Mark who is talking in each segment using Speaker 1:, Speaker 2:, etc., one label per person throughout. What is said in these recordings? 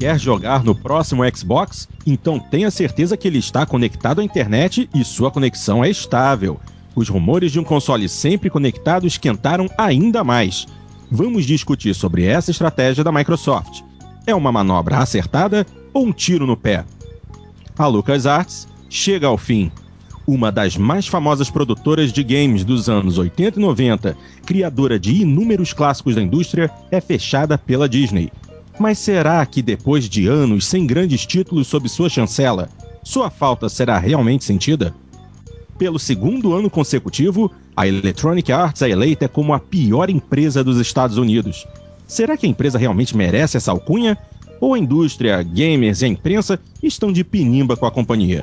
Speaker 1: Quer jogar no próximo Xbox? Então tenha certeza que ele está conectado à internet e sua conexão é estável. Os rumores de um console sempre conectado esquentaram ainda mais. Vamos discutir sobre essa estratégia da Microsoft. É uma manobra acertada ou um tiro no pé? A LucasArts chega ao fim. Uma das mais famosas produtoras de games dos anos 80 e 90, criadora de inúmeros clássicos da indústria, é fechada pela Disney. Mas será que depois de anos sem grandes títulos sob sua chancela, sua falta será realmente sentida? Pelo segundo ano consecutivo, a Electronic Arts é eleita como a pior empresa dos Estados Unidos. Será que a empresa realmente merece essa alcunha? Ou a indústria, gamers e a imprensa estão de pinimba com a companhia?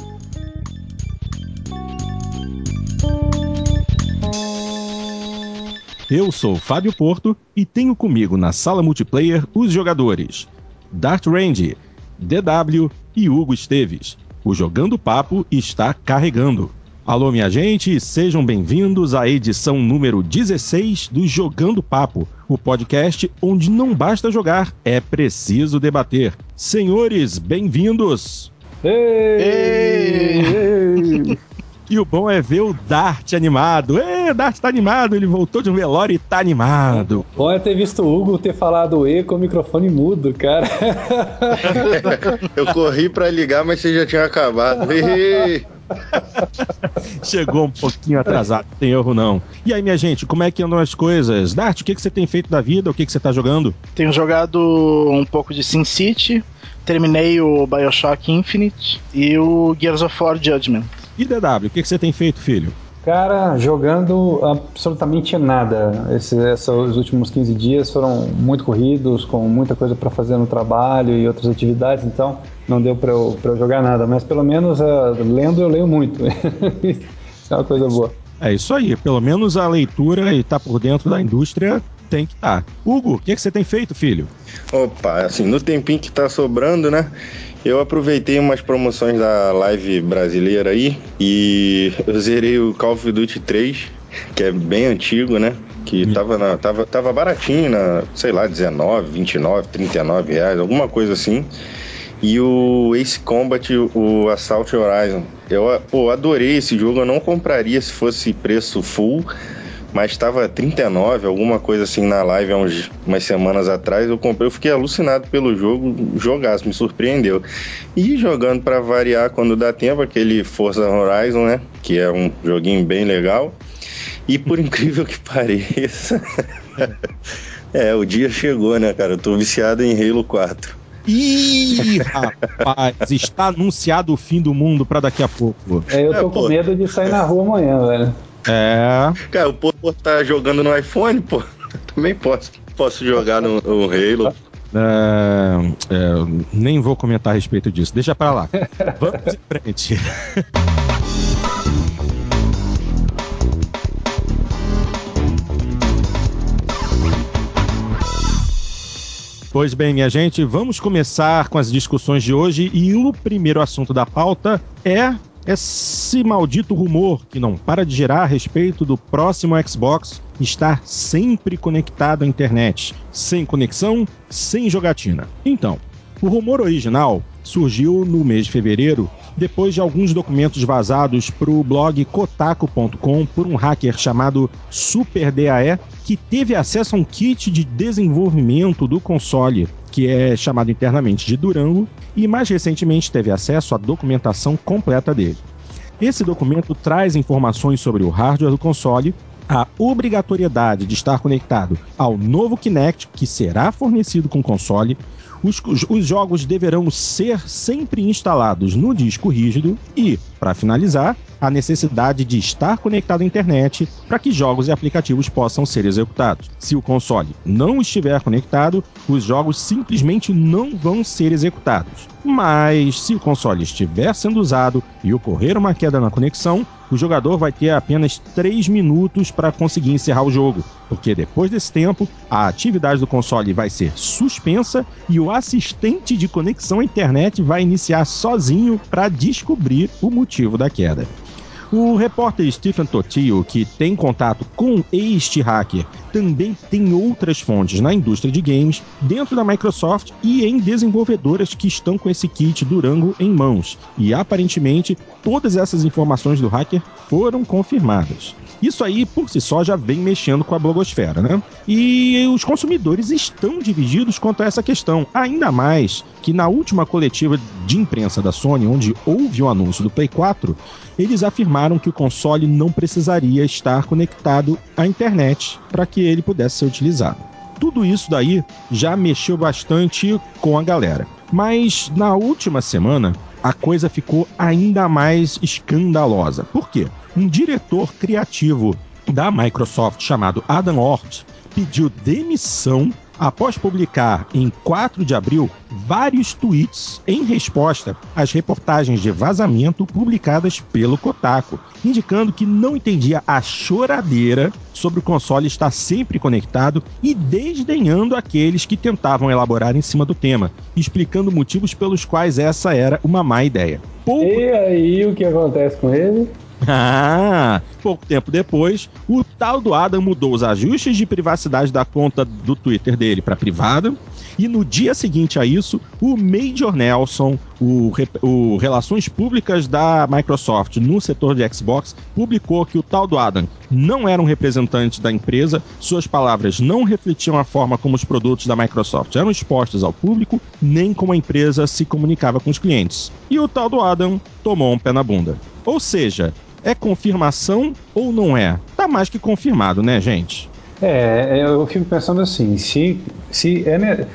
Speaker 1: Eu sou Fábio Porto e tenho comigo na sala multiplayer os jogadores Dart Range, DW e Hugo Esteves. O Jogando Papo está carregando. Alô, minha gente, sejam bem-vindos à edição número 16 do Jogando Papo, o podcast onde não basta jogar, é preciso debater. Senhores, bem-vindos!
Speaker 2: Ei! Ei!
Speaker 1: E o bom é ver o Dart animado. É, Dart tá animado, ele voltou de um velório e tá animado.
Speaker 2: Bom é ter visto o Hugo ter falado E com o microfone mudo, cara.
Speaker 3: Eu corri para ligar, mas você já tinha acabado.
Speaker 1: Chegou um pouquinho atrasado, não tem erro não. E aí, minha gente, como é que andam as coisas? Dart, o que, que você tem feito da vida? O que, que você tá jogando?
Speaker 4: Tenho jogado um pouco de Sin City, terminei o Bioshock Infinite e o Gears of War Judgment.
Speaker 1: E DW, o que, que você tem feito, filho?
Speaker 2: Cara, jogando absolutamente nada. Esses, esses últimos 15 dias foram muito corridos, com muita coisa para fazer no trabalho e outras atividades, então não deu para eu, eu jogar nada. Mas pelo menos uh, lendo eu leio muito. Isso é uma coisa boa.
Speaker 1: É isso aí, pelo menos a leitura e tá por dentro da indústria tem que estar. Tá. Hugo, o que, que você tem feito, filho?
Speaker 3: Opa, assim, no tempinho que tá sobrando, né? Eu aproveitei umas promoções da live brasileira aí e eu zerei o Call of Duty 3, que é bem antigo, né? Que tava, na, tava, tava baratinho, na, sei lá, 19, 29, 39 reais, alguma coisa assim. E o Ace Combat, o Assault Horizon. Eu pô, adorei esse jogo, eu não compraria se fosse preço full mas estava 39, alguma coisa assim na live há uns, umas semanas atrás. Eu comprei, eu fiquei alucinado pelo jogo, jogaço, me surpreendeu. E jogando para variar quando dá tempo, aquele Forza Horizon, né? Que é um joguinho bem legal. E por incrível que pareça, é, o dia chegou, né, cara? Eu tô viciado em Halo 4.
Speaker 1: Ih, rapaz, está anunciado o fim do mundo para daqui a pouco.
Speaker 2: É, eu tô é, com medo de sair na rua amanhã, velho.
Speaker 1: É.
Speaker 3: Cara, o povo tá jogando no iPhone, pô. Também posso. Posso jogar no, no Halo.
Speaker 1: É, é, nem vou comentar a respeito disso. Deixa pra lá. Vamos em frente. Pois bem, minha gente, vamos começar com as discussões de hoje e o primeiro assunto da pauta é esse maldito rumor que não para de gerar a respeito do próximo Xbox estar sempre conectado à internet, sem conexão, sem jogatina. Então, o rumor original surgiu no mês de fevereiro, depois de alguns documentos vazados para o blog kotaku.com por um hacker chamado SuperDAE, que teve acesso a um kit de desenvolvimento do console que é chamado internamente de Durango, e mais recentemente teve acesso à documentação completa dele. Esse documento traz informações sobre o hardware do console, a obrigatoriedade de estar conectado ao novo Kinect, que será fornecido com o console, os, os, jogos deverão ser sempre instalados no disco rígido e, para finalizar, a necessidade de estar conectado à internet para que jogos e aplicativos possam ser executados. Se o console não estiver conectado, os jogos simplesmente não vão ser executados. Mas se o console estiver sendo usado e ocorrer uma queda na conexão, o jogador vai ter apenas 3 minutos para conseguir encerrar o jogo, porque depois desse tempo, a atividade do console vai ser suspensa e o assistente de conexão à internet vai iniciar sozinho para descobrir o motivo da queda. O repórter Stephen Totio, que tem contato com este hacker, também tem outras fontes na indústria de games, dentro da Microsoft e em desenvolvedoras que estão com esse kit Durango em mãos. E aparentemente, todas essas informações do hacker foram confirmadas. Isso aí, por si só, já vem mexendo com a blogosfera, né? E os consumidores estão divididos quanto a essa questão. Ainda mais que na última coletiva de imprensa da Sony, onde houve o anúncio do Play 4, eles afirmaram que o console não precisaria estar conectado à internet para que ele pudesse ser utilizado. Tudo isso daí já mexeu bastante com a galera. Mas na última semana, a coisa ficou ainda mais escandalosa. Por quê? Um diretor criativo da Microsoft chamado Adam Ort pediu demissão após publicar em 4 de abril vários tweets em resposta às reportagens de vazamento publicadas pelo Kotaku, indicando que não entendia a choradeira sobre o console estar sempre conectado e desdenhando aqueles que tentavam elaborar em cima do tema, explicando motivos pelos quais essa era uma má ideia.
Speaker 2: Pouco... E aí, o que acontece com ele?
Speaker 1: Ah, pouco tempo depois, o tal do Adam mudou os ajustes de privacidade da conta do Twitter dele para privada. E no dia seguinte a isso, o Major Nelson, o, o Relações Públicas da Microsoft no setor de Xbox, publicou que o tal do Adam não era um representante da empresa, suas palavras não refletiam a forma como os produtos da Microsoft eram expostos ao público, nem como a empresa se comunicava com os clientes. E o tal do Adam tomou um pé na bunda. Ou seja, é confirmação ou não é? Tá mais que confirmado, né, gente?
Speaker 2: É, eu fico pensando assim, se, se é, né,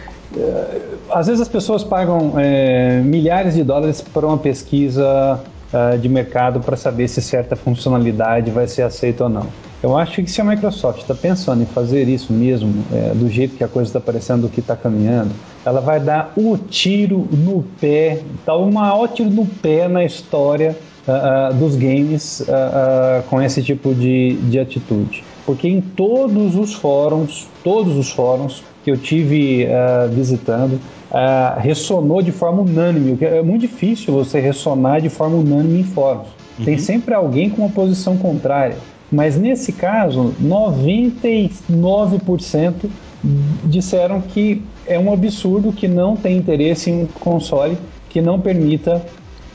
Speaker 2: às vezes as pessoas pagam é, milhares de dólares para uma pesquisa uh, de mercado para saber se certa funcionalidade vai ser aceita ou não. Eu acho que se a Microsoft está pensando em fazer isso mesmo, é, do jeito que a coisa está parecendo que está caminhando, ela vai dar o tiro no pé, tá o maior tiro no pé na história uh, dos games uh, com esse tipo de, de atitude. Porque em todos os fóruns, todos os fóruns que eu tive visitando, ressonou de forma unânime. É muito difícil você ressonar de forma unânime em fóruns. Uhum. Tem sempre alguém com uma posição contrária. Mas nesse caso, 99% disseram que é um absurdo que não tem interesse em um console que não permita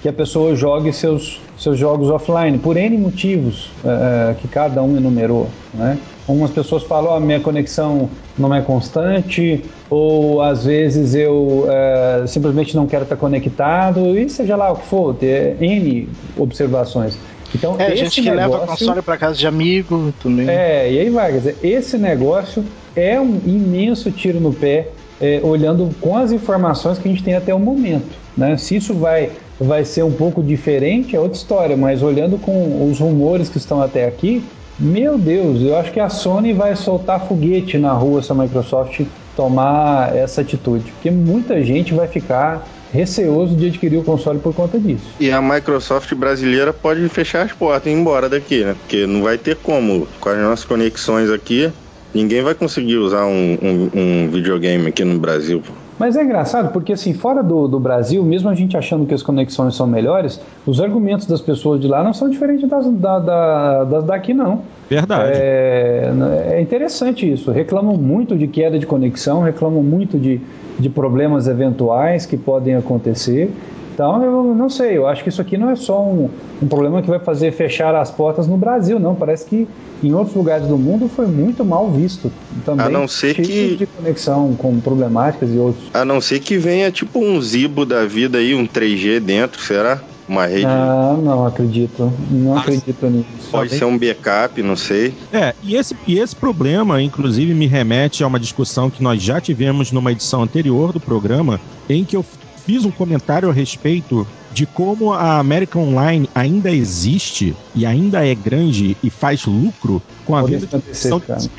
Speaker 2: que a pessoa jogue seus, seus jogos offline, por N motivos uh, que cada um enumerou. Né? Algumas pessoas falam, oh, minha conexão não é constante, ou às vezes eu uh, simplesmente não quero estar conectado, e seja lá o que for, ter N observações.
Speaker 4: Então, é, gente que negócio, leva console para casa de amigo também.
Speaker 2: É, e aí vai, quer dizer, esse negócio é um imenso tiro no pé, é, olhando com as informações que a gente tem até o momento. Né? Se isso vai vai ser um pouco diferente, é outra história, mas olhando com os rumores que estão até aqui, meu Deus, eu acho que a Sony vai soltar foguete na rua se a Microsoft tomar essa atitude, porque muita gente vai ficar receoso de adquirir o console por conta disso.
Speaker 3: E a Microsoft brasileira pode fechar as portas e ir embora daqui, né? Porque não vai ter como, com as nossas conexões aqui, ninguém vai conseguir usar um, um, um videogame aqui no Brasil.
Speaker 2: Mas é engraçado porque, assim, fora do, do Brasil, mesmo a gente achando que as conexões são melhores, os argumentos das pessoas de lá não são diferentes das, da, da, das daqui, não.
Speaker 1: Verdade.
Speaker 2: É, é, interessante isso. Reclamam muito de queda de conexão, reclamam muito de, de problemas eventuais que podem acontecer. Então, eu não sei, eu acho que isso aqui não é só um, um problema que vai fazer fechar as portas no Brasil, não. Parece que em outros lugares do mundo foi muito mal visto. Também
Speaker 3: a não ser que
Speaker 2: de conexão com problemáticas e outros.
Speaker 3: A não ser que venha tipo um Zibo da vida aí, um 3G dentro, será? Uma rede.
Speaker 2: Ah, não acredito. Não ah, acredito nisso.
Speaker 3: Pode ser um backup, não sei.
Speaker 1: É, e esse, e esse problema, inclusive, me remete a uma discussão que nós já tivemos numa edição anterior do programa, em que eu fiz um comentário a respeito de como a American Online ainda existe e ainda é grande e faz lucro com a venda de edição de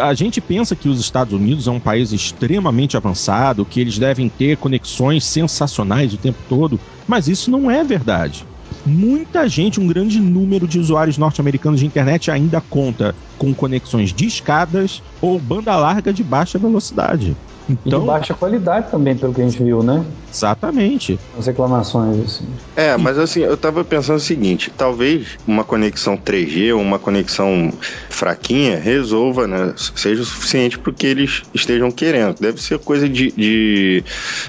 Speaker 1: a gente pensa que os Estados Unidos é um país extremamente avançado, que eles devem ter conexões sensacionais o tempo todo, mas isso não é verdade. Muita gente, um grande número de usuários norte-americanos de internet ainda conta com conexões discadas ou banda larga de baixa velocidade.
Speaker 2: Então, e de baixa qualidade também, pelo que a gente viu, né?
Speaker 1: Exatamente.
Speaker 2: As reclamações, assim.
Speaker 3: É, mas assim, eu tava pensando o seguinte: talvez uma conexão 3G ou uma conexão fraquinha resolva, né? Seja o suficiente para que eles estejam querendo. Deve ser coisa de, de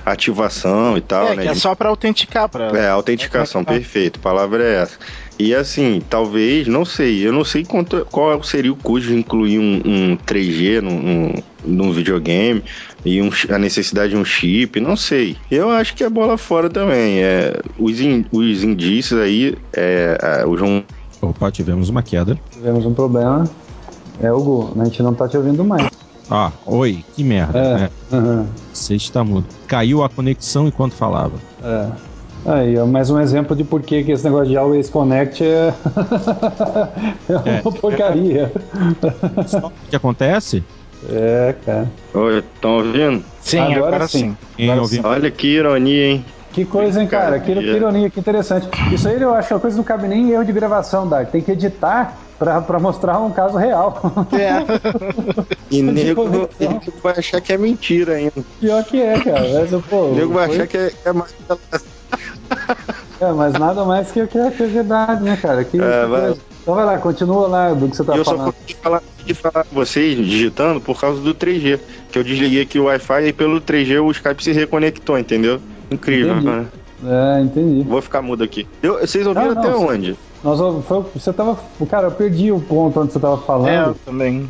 Speaker 3: ativação e tal,
Speaker 4: é,
Speaker 3: né?
Speaker 4: Que é só para autenticar. Pra...
Speaker 3: É, autenticação, perfeito. A palavra é essa. E assim, talvez, não sei, eu não sei quanto, qual seria o custo de incluir um, um 3G num, num, videogame e um, a necessidade de um chip, não sei. Eu acho que é bola fora também. É, os, in, os indícios aí, é, é, o João.
Speaker 1: Opa, tivemos uma queda.
Speaker 2: Tivemos um problema. É, Hugo, a gente não tá te ouvindo mais.
Speaker 1: Ah, oi, que merda.
Speaker 2: É, né? uhum.
Speaker 1: Você está mudo. Caiu a conexão enquanto falava.
Speaker 2: É. Aí, é mais um exemplo de por que esse negócio de Always Connect é, é uma é. porcaria.
Speaker 1: O que acontece?
Speaker 2: É, cara.
Speaker 3: Oi, estão ouvindo?
Speaker 4: Sim, agora, agora sim. sim.
Speaker 3: Agora sim. Olha que ironia, hein?
Speaker 2: Que coisa, hein, cara? Que, que ironia, que interessante. Isso aí eu acho que a coisa não cabe nem em erro de gravação, Dar. Tem que editar pra, pra mostrar um caso real.
Speaker 3: É. e nego, nego vai achar que é mentira ainda.
Speaker 2: Pior que é, cara. Mas, pô,
Speaker 3: o nego vai foi... achar que é, que é mais
Speaker 2: é, mas nada mais que, que, que é verdade, né, cara? Que, é, vai... Então vai lá, continua lá do que você tá eu falando. Eu só consegui
Speaker 3: falar, de falar com vocês digitando por causa do 3G. Que eu desliguei aqui o Wi-Fi e pelo 3G o Skype se reconectou, entendeu? Incrível,
Speaker 2: entendi.
Speaker 3: né?
Speaker 2: É, entendi.
Speaker 3: Vou ficar mudo aqui. Eu, vocês ouviram não, até não, onde?
Speaker 2: Nós, foi, você tava. Cara, eu perdi o ponto onde você tava falando. É,
Speaker 4: eu também.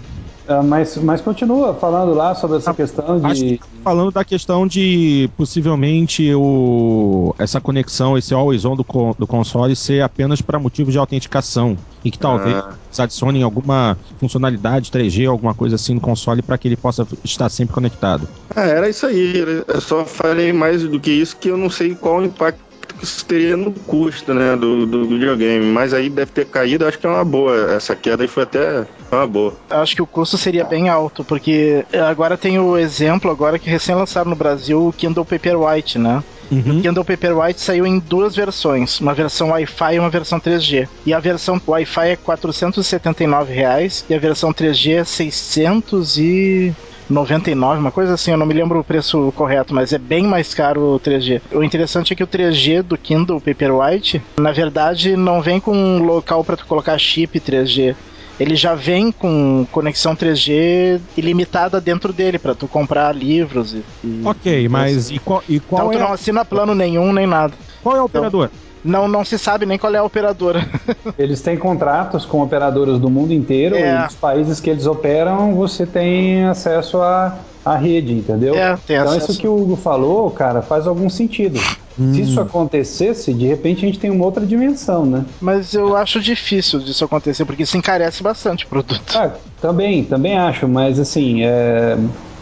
Speaker 2: Uh, mas, mas continua falando lá sobre essa ah, questão de.
Speaker 1: Tá falando da questão de possivelmente o, essa conexão, esse always on do, do console ser apenas para motivo de autenticação. E que talvez ah. adicionem alguma funcionalidade 3G, alguma coisa assim no console para que ele possa estar sempre conectado.
Speaker 3: Ah, era isso aí. Eu só falei mais do que isso que eu não sei qual o impacto que isso teria no custo, né, do, do videogame. Mas aí deve ter caído, acho que é uma boa. Essa queda aí foi até uma boa.
Speaker 4: Acho que o custo seria bem alto, porque agora tem o exemplo, agora que recém lançaram no Brasil o Kindle Paperwhite, né? Uhum. O Kindle Paperwhite saiu em duas versões, uma versão Wi-Fi e uma versão 3G. E a versão Wi-Fi é 479 reais, e a versão 3G é 600 e 99, uma coisa assim, eu não me lembro o preço correto, mas é bem mais caro o 3G. O interessante é que o 3G do Kindle Paperwhite, na verdade, não vem com um local para tu colocar chip 3G ele já vem com conexão 3G ilimitada dentro dele para tu comprar livros e,
Speaker 1: e ok mas e qual, e qual
Speaker 4: então
Speaker 1: é
Speaker 4: tu não assina plano nenhum nem nada.
Speaker 1: Qual é o operador?
Speaker 4: então, não, não se sabe nem qual é a operadora.
Speaker 2: Eles têm contratos com operadoras do mundo inteiro é. e nos países que eles operam você tem acesso à, à rede, entendeu?
Speaker 4: É, tem
Speaker 2: então
Speaker 4: acesso.
Speaker 2: isso que o Hugo falou, cara, faz algum sentido. Hum. Se isso acontecesse, de repente a gente tem uma outra dimensão, né?
Speaker 4: Mas eu acho difícil disso acontecer, porque isso encarece bastante o produto.
Speaker 2: Ah, também, também acho, mas assim, é,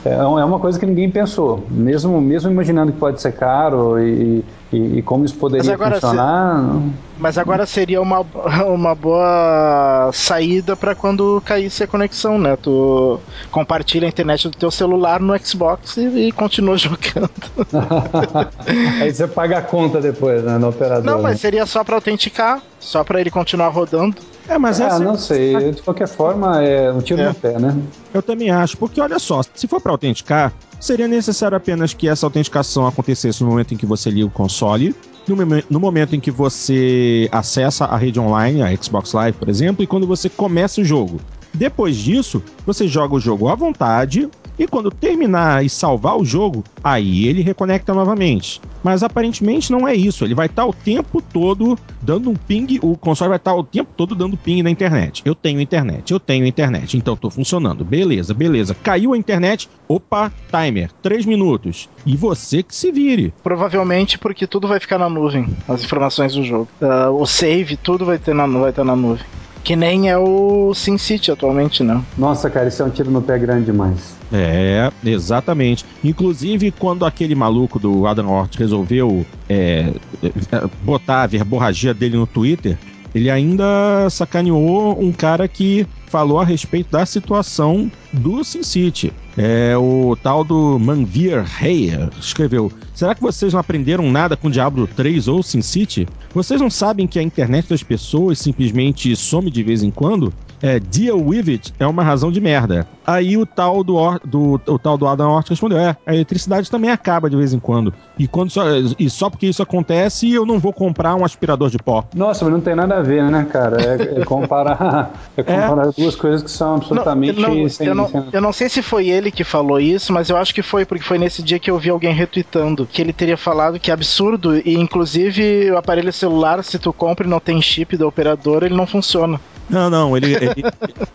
Speaker 2: é, é uma coisa que ninguém pensou. Mesmo, mesmo imaginando que pode ser caro e, e, e como isso poderia funcionar. Se...
Speaker 4: Mas agora seria uma, uma boa saída para quando caísse a conexão, né? Tu compartilha a internet do teu celular no Xbox e, e continua jogando.
Speaker 2: Aí você paga a conta depois, né, no operador.
Speaker 4: Não, mas
Speaker 2: né?
Speaker 4: seria só para autenticar, só para ele continuar rodando.
Speaker 2: É, mas ah, essa... não sei. De qualquer forma, é um tiro é. no pé, né?
Speaker 1: Eu também acho, porque olha só, se for para autenticar, seria necessário apenas que essa autenticação acontecesse no momento em que você liga o console, no, no momento em que você acessa a rede online, a Xbox Live, por exemplo, e quando você começa o jogo. Depois disso, você joga o jogo à vontade, e quando terminar e salvar o jogo, aí ele reconecta novamente. Mas aparentemente não é isso. Ele vai estar o tempo todo dando um ping. O console vai estar o tempo todo dando ping na internet. Eu tenho internet, eu tenho internet. Então estou funcionando. Beleza, beleza. Caiu a internet. Opa, timer. Três minutos. E você que se vire.
Speaker 4: Provavelmente porque tudo vai ficar na nuvem. As informações do jogo. Uh, o save, tudo vai, ter na, vai estar na nuvem. Que nem é o SimCity atualmente, né?
Speaker 2: Nossa, cara, isso é um tiro no pé grande demais.
Speaker 1: É, exatamente. Inclusive, quando aquele maluco do Adam Hort resolveu é, é, botar a verborragia dele no Twitter, ele ainda sacaneou um cara que falou a respeito da situação do SimCity. É, o tal do Manvir Heyer escreveu: Será que vocês não aprenderam nada com Diablo 3 ou SimCity? Vocês não sabem que a internet das pessoas simplesmente some de vez em quando? É, deal with it é uma razão de merda. Aí o tal do, do, o tal do Adam Hort respondeu: É, a eletricidade também acaba de vez em quando. E, quando só, e só porque isso acontece, eu não vou comprar um aspirador de pó.
Speaker 2: Nossa, mas não tem nada a ver, né, cara? É, é comparar, é comparar é. duas coisas que são absolutamente
Speaker 4: não, não, sem, eu, não, eu não sei se foi ele que falou isso, mas eu acho que foi, porque foi nesse dia que eu vi alguém retweetando que ele teria falado que é absurdo e, inclusive, o aparelho celular, se tu compra e não tem chip da operadora, ele não funciona.
Speaker 1: Não, não, ele, ele,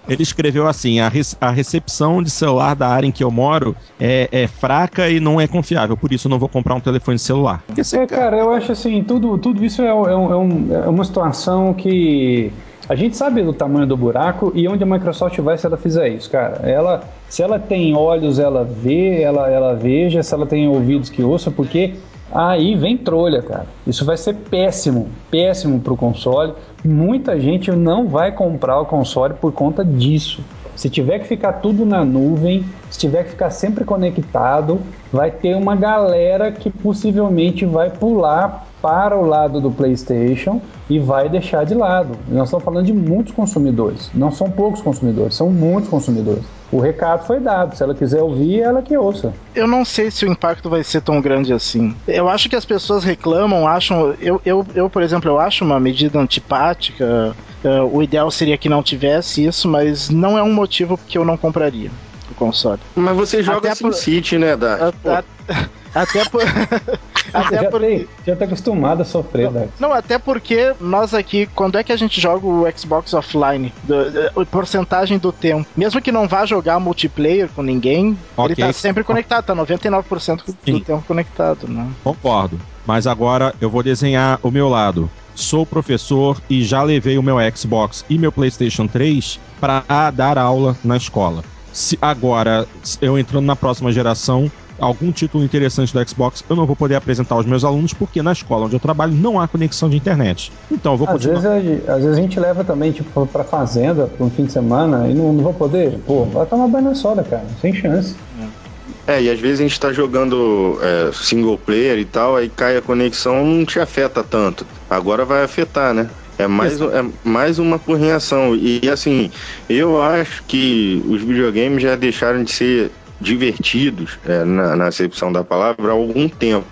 Speaker 1: ele escreveu assim: a, a recepção de celular da área em que eu moro é, é fraca e não é confiável, por isso eu não vou comprar um telefone celular.
Speaker 2: é, cara, eu acho assim, tudo, tudo isso é, é, um, é, uma situação que a gente sabe do tamanho do buraco e onde a Microsoft vai se ela fizer isso, cara. Ela, se ela tem olhos, ela vê, ela, ela veja, se ela tem ouvidos que ouça, porque aí vem trolha, cara. Isso vai ser péssimo, péssimo pro console. Muita gente não vai comprar o console por conta disso. Se tiver que ficar tudo na nuvem, se tiver que ficar sempre conectado, vai ter uma galera que possivelmente vai pular para o lado do PlayStation e vai deixar de lado. Nós estamos falando de muitos consumidores, não são poucos consumidores, são muitos consumidores. O recado foi dado, se ela quiser ouvir, ela que ouça.
Speaker 4: Eu não sei se o impacto vai ser tão grande assim. Eu acho que as pessoas reclamam, acham. Eu, eu, eu por exemplo, eu acho uma medida antipática. Uh, o ideal seria que não tivesse isso, mas não é um motivo que eu não compraria o console.
Speaker 3: Mas você joga SimCity, por... né, Dart?
Speaker 4: Até por.
Speaker 2: até já, por... tem, já tá acostumado a sofrer,
Speaker 4: não, não, até porque nós aqui, quando é que a gente joga o Xbox offline? Do, a porcentagem do tempo. Mesmo que não vá jogar multiplayer com ninguém, okay. ele tá sempre conectado, tá 99% do Sim. tempo conectado, né?
Speaker 1: Concordo. Mas agora eu vou desenhar o meu lado. Sou professor e já levei o meu Xbox e meu PlayStation 3 para dar aula na escola. Se agora eu entrando na próxima geração, algum título interessante do Xbox, eu não vou poder apresentar aos meus alunos porque na escola onde eu trabalho não há conexão de internet. Então eu vou
Speaker 2: às
Speaker 1: continuar.
Speaker 2: Vezes, às vezes a gente leva também, tipo, pra fazenda, pra um fim de semana, e não, não vou poder. Pô, vai tomar banho na soda, cara. Sem chance.
Speaker 3: É, e às vezes a gente tá jogando é, single player e tal, aí cai a conexão, não te afeta tanto. Agora vai afetar, né? É mais, é mais uma porrinhação. E assim, eu acho que os videogames já deixaram de ser divertidos, é, na, na acepção da palavra, há algum tempo.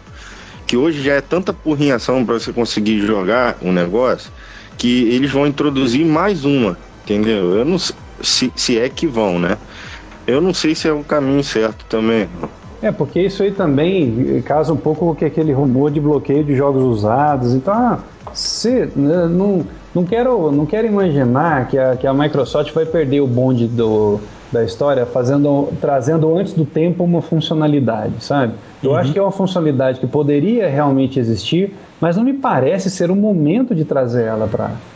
Speaker 3: Que hoje já é tanta porrinhação para você conseguir jogar um negócio que eles vão introduzir mais uma, entendeu? Eu não se, se é que vão, né? Eu não sei se é o caminho certo também.
Speaker 2: É, porque isso aí também casa um pouco com aquele rumor de bloqueio de jogos usados. Então, ah, se, né, não, não, quero, não quero imaginar que a, que a Microsoft vai perder o bonde do, da história fazendo, trazendo antes do tempo uma funcionalidade, sabe? Eu uhum. acho que é uma funcionalidade que poderia realmente existir, mas não me parece ser o momento de trazer ela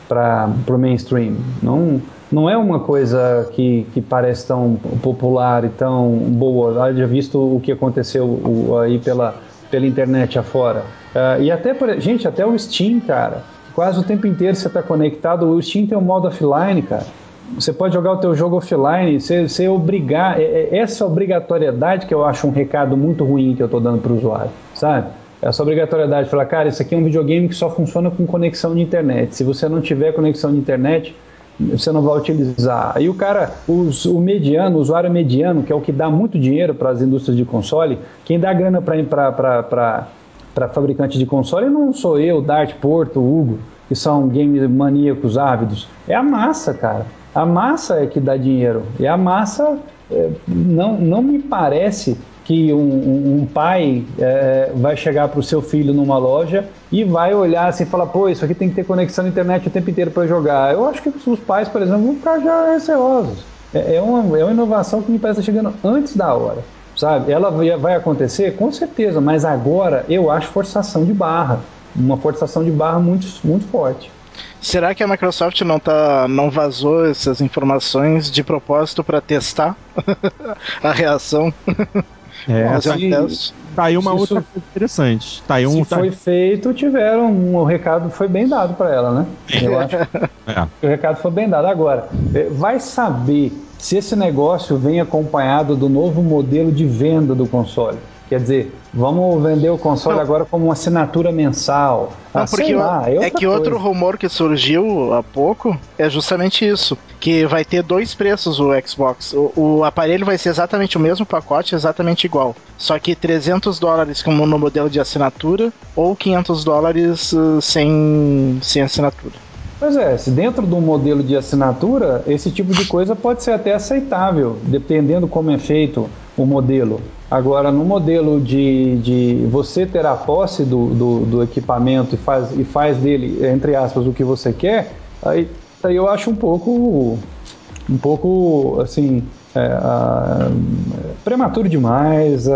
Speaker 2: para o mainstream. Não, não é uma coisa que, que parece tão popular e tão boa. Haja visto o que aconteceu aí pela, pela internet afora. Uh, e até, gente, até o Steam, cara. Quase o tempo inteiro você está conectado. O Steam tem um modo offline, cara. Você pode jogar o teu jogo offline, você, você obrigar, é, é essa obrigatoriedade que eu acho um recado muito ruim que eu estou dando para o usuário, sabe? Essa obrigatoriedade de falar, cara, isso aqui é um videogame que só funciona com conexão de internet. Se você não tiver conexão de internet, você não vai utilizar. Aí o cara, os, o mediano, o usuário mediano, que é o que dá muito dinheiro para as indústrias de console, quem dá grana para fabricante de console não sou eu, Dart, Porto, Hugo, que são game maníacos ávidos. É a massa, cara. A massa é que dá dinheiro. E a massa é, não, não me parece que um, um, pai é, vai chegar para o seu filho numa loja e vai olhar assim e falar, pô, isso aqui tem que ter conexão na internet o tempo inteiro para jogar. Eu acho que os pais, por exemplo, vão ficar já receosos. É, é, uma, é uma inovação que me parece estar chegando antes da hora. Sabe? Ela vai acontecer? Com certeza, mas agora eu acho forçação de barra. Uma forçação de barra muito, muito forte.
Speaker 4: Será que a Microsoft não tá não vazou essas informações de propósito para testar a reação?
Speaker 1: É, se, tá aí uma outra isso, coisa interessante. Tá aí um,
Speaker 2: se tá... foi feito, tiveram. Um, o recado foi bem dado para ela, né? Eu acho é. que o recado foi bem dado. Agora, é, vai saber se esse negócio vem acompanhado do novo modelo de venda do console. Quer dizer, vamos vender o console não. agora como uma assinatura mensal.
Speaker 4: Não, ah, porque lá, é, é que coisa. outro rumor que surgiu há pouco é justamente isso. Que vai ter dois preços o Xbox. O, o aparelho vai ser exatamente o mesmo pacote, exatamente igual. Só que 300 dólares como no modelo de assinatura ou 500 dólares uh, sem, sem assinatura.
Speaker 2: Pois é, se dentro de um modelo de assinatura, esse tipo de coisa pode ser até aceitável, dependendo como é feito o modelo. Agora, no modelo de, de você ter a posse do, do, do, equipamento e faz, e faz dele, entre aspas, o que você quer, aí, aí eu acho um pouco, um pouco assim, é, prematuro demais,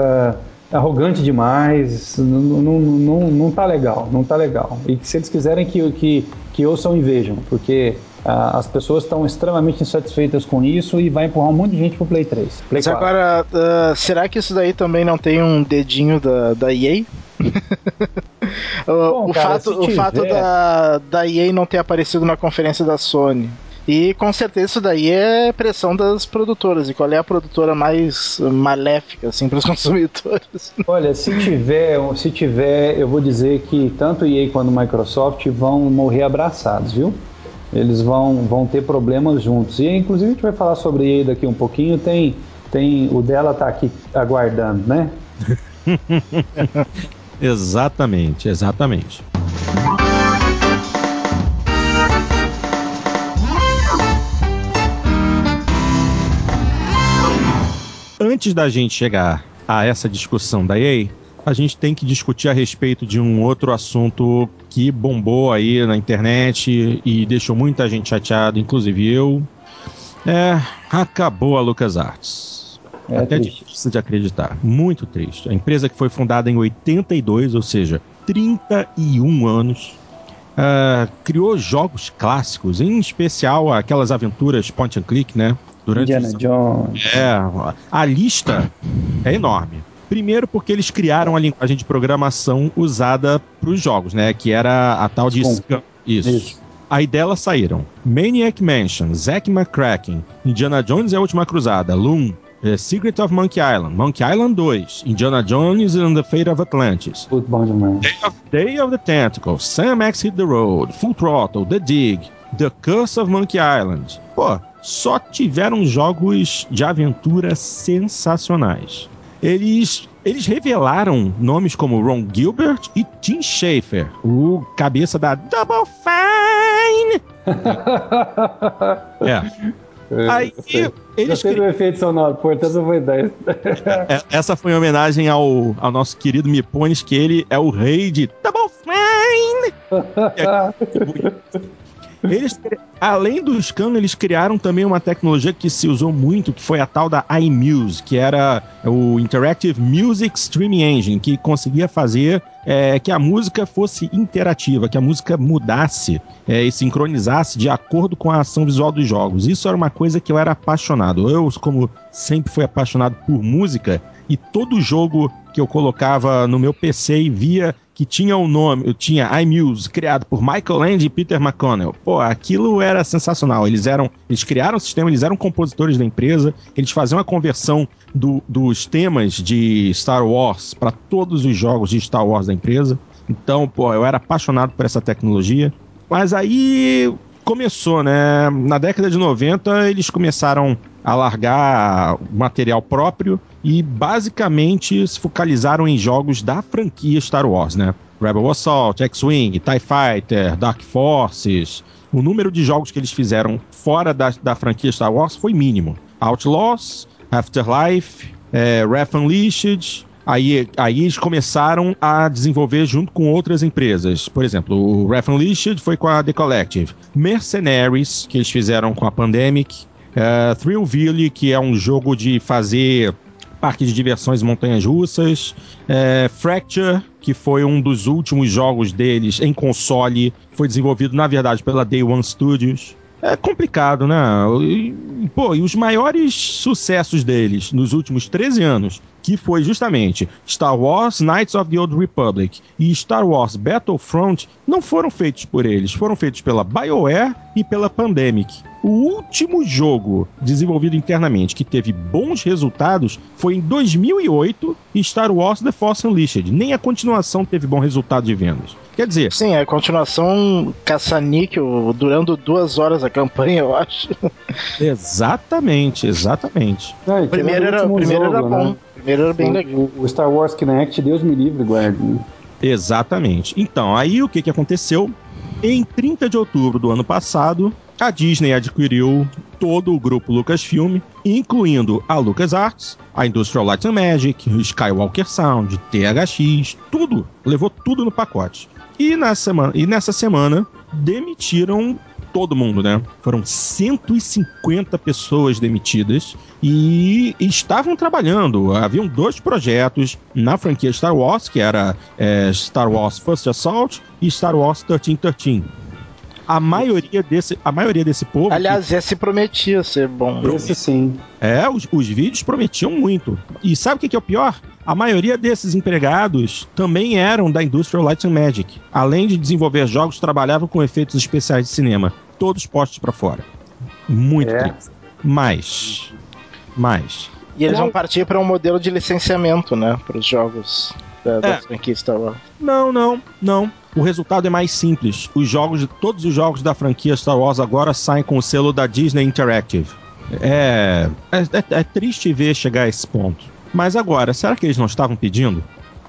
Speaker 2: arrogante demais, não, não, não, não tá legal, não tá legal. E se eles quiserem que, que, que ouçam e vejam, porque as pessoas estão extremamente insatisfeitas com isso e vai empurrar um monte de gente pro Play 3. Play
Speaker 4: Mas agora, uh, será que isso daí também não tem um dedinho da, da EA? Bom, o, cara, fato, o fato da, da EA não ter aparecido na conferência da Sony. E com certeza isso daí é pressão das produtoras. E qual é a produtora mais maléfica assim para os consumidores?
Speaker 2: Olha, se tiver, se tiver, eu vou dizer que tanto EA quanto Microsoft vão morrer abraçados, viu? Eles vão, vão ter problemas juntos. E inclusive a gente vai falar sobre ele daqui um pouquinho. Tem, tem o dela tá aqui aguardando, né?
Speaker 1: exatamente, exatamente. Antes da gente chegar a essa discussão da EA, a gente tem que discutir a respeito de um outro assunto que bombou aí na internet e deixou muita gente chateada, inclusive eu. É, acabou a LucasArts. É Até triste. difícil de acreditar. Muito triste. A empresa que foi fundada em 82, ou seja, 31 anos, uh, criou jogos clássicos, em especial aquelas aventuras point and click, né?
Speaker 2: Durante Indiana Jones.
Speaker 1: É, a lista é enorme. Primeiro porque eles criaram a linguagem de programação usada para os jogos, né? Que era a tal de Scam. Isso. Isso. Aí dela saíram Maniac Mansion, Zack McCracken, Indiana Jones e a Última Cruzada, Loom, The Secret of Monkey Island, Monkey Island 2, Indiana Jones and the Fate of Atlantis, Day of, Day of the Tentacle, Sam Max Hit the Road, Full Throttle, The Dig, The Curse of Monkey Island. Pô, só tiveram jogos de aventura sensacionais eles, eles revelaram nomes como Ron Gilbert e Tim Schafer, o cabeça da Double Fine. é.
Speaker 2: É, Aí, eles Já teve um efeito sonoro, portanto foi 10.
Speaker 1: É, essa foi em homenagem ao, ao nosso querido Mipones, que ele é o rei de Double Fine! É, eles, além do scan, eles criaram também uma tecnologia que se usou muito, que foi a tal da iMuse, que era o Interactive Music Streaming Engine, que conseguia fazer é, que a música fosse interativa, que a música mudasse é, e sincronizasse de acordo com a ação visual dos jogos. Isso era uma coisa que eu era apaixonado. Eu, como sempre fui apaixonado por música, e todo jogo que eu colocava no meu PC e via que tinha o um nome, tinha iMuse, criado por Michael Land e Peter McConnell. Pô, aquilo era sensacional. Eles eram, eles criaram o sistema, eles eram compositores da empresa, eles faziam a conversão do, dos temas de Star Wars para todos os jogos de Star Wars da empresa. Então, pô, eu era apaixonado por essa tecnologia. Mas aí começou, né? Na década de 90, eles começaram a largar material próprio e basicamente se focalizaram em jogos da franquia Star Wars, né? Rebel Assault, X-Wing, TIE Fighter, Dark Forces. O número de jogos que eles fizeram fora da, da franquia Star Wars foi mínimo. Outlaws, Afterlife, é, Wrath Unleashed, Aí, aí eles começaram a desenvolver junto com outras empresas. Por exemplo, o Wrath Unleashed foi com a The Collective. Mercenaries, que eles fizeram com a Pandemic. Uh, Thrillville, que é um jogo de fazer parque de diversões montanhas russas. Uh, Fracture, que foi um dos últimos jogos deles em console. Foi desenvolvido, na verdade, pela Day One Studios. É complicado, né? Pô, e os maiores sucessos deles nos últimos 13 anos que foi justamente Star Wars Knights of the Old Republic e Star Wars Battlefront, não foram feitos por eles, foram feitos pela BioWare e pela Pandemic. O último jogo desenvolvido internamente que teve bons resultados foi em 2008 Star Wars The Force Unleashed. Nem a continuação teve bom resultado de vendas. Quer dizer.
Speaker 4: Sim, a continuação caça-níquel durando duas horas a campanha, eu acho.
Speaker 1: Exatamente, exatamente.
Speaker 4: É, o primeiro era, o primeiro jogo, era bom. Né? Primeiro era bem legal.
Speaker 2: O Star Wars Kinect, Deus me livre, guarda.
Speaker 1: Exatamente. Então, aí o que, que aconteceu? Em 30 de outubro do ano passado, a Disney adquiriu todo o grupo Lucasfilm, incluindo a LucasArts, a Industrial Light and Magic, Skywalker Sound, THX, tudo, levou tudo no pacote. E, na semana, e nessa semana demitiram todo mundo, né? Foram 150 pessoas demitidas e, estavam trabalhando. Haviam dois projetos na franquia Star Wars, que era é, Star Wars First Assault e Star Wars 1313 a maioria desse, a maioria desse povo.
Speaker 4: Aliás, que... esse prometia ser bom.
Speaker 2: Esse sim.
Speaker 1: É, os, os vídeos prometiam muito. E sabe o que, que é o pior? A maioria desses empregados também eram da Industrial Light and Magic. Além de desenvolver jogos, trabalhavam com efeitos especiais de cinema. Todos postos para fora. Muito é. triste. Mas. Mas.
Speaker 4: E eles vão partir para um modelo de licenciamento, né? Para os jogos da, é. da franquia Star Wars.
Speaker 1: Não, não, não. O resultado é mais simples. Os jogos, todos os jogos da franquia Star Wars agora saem com o selo da Disney Interactive. É, é, é, é triste ver chegar a esse ponto. Mas agora, será que eles não estavam pedindo?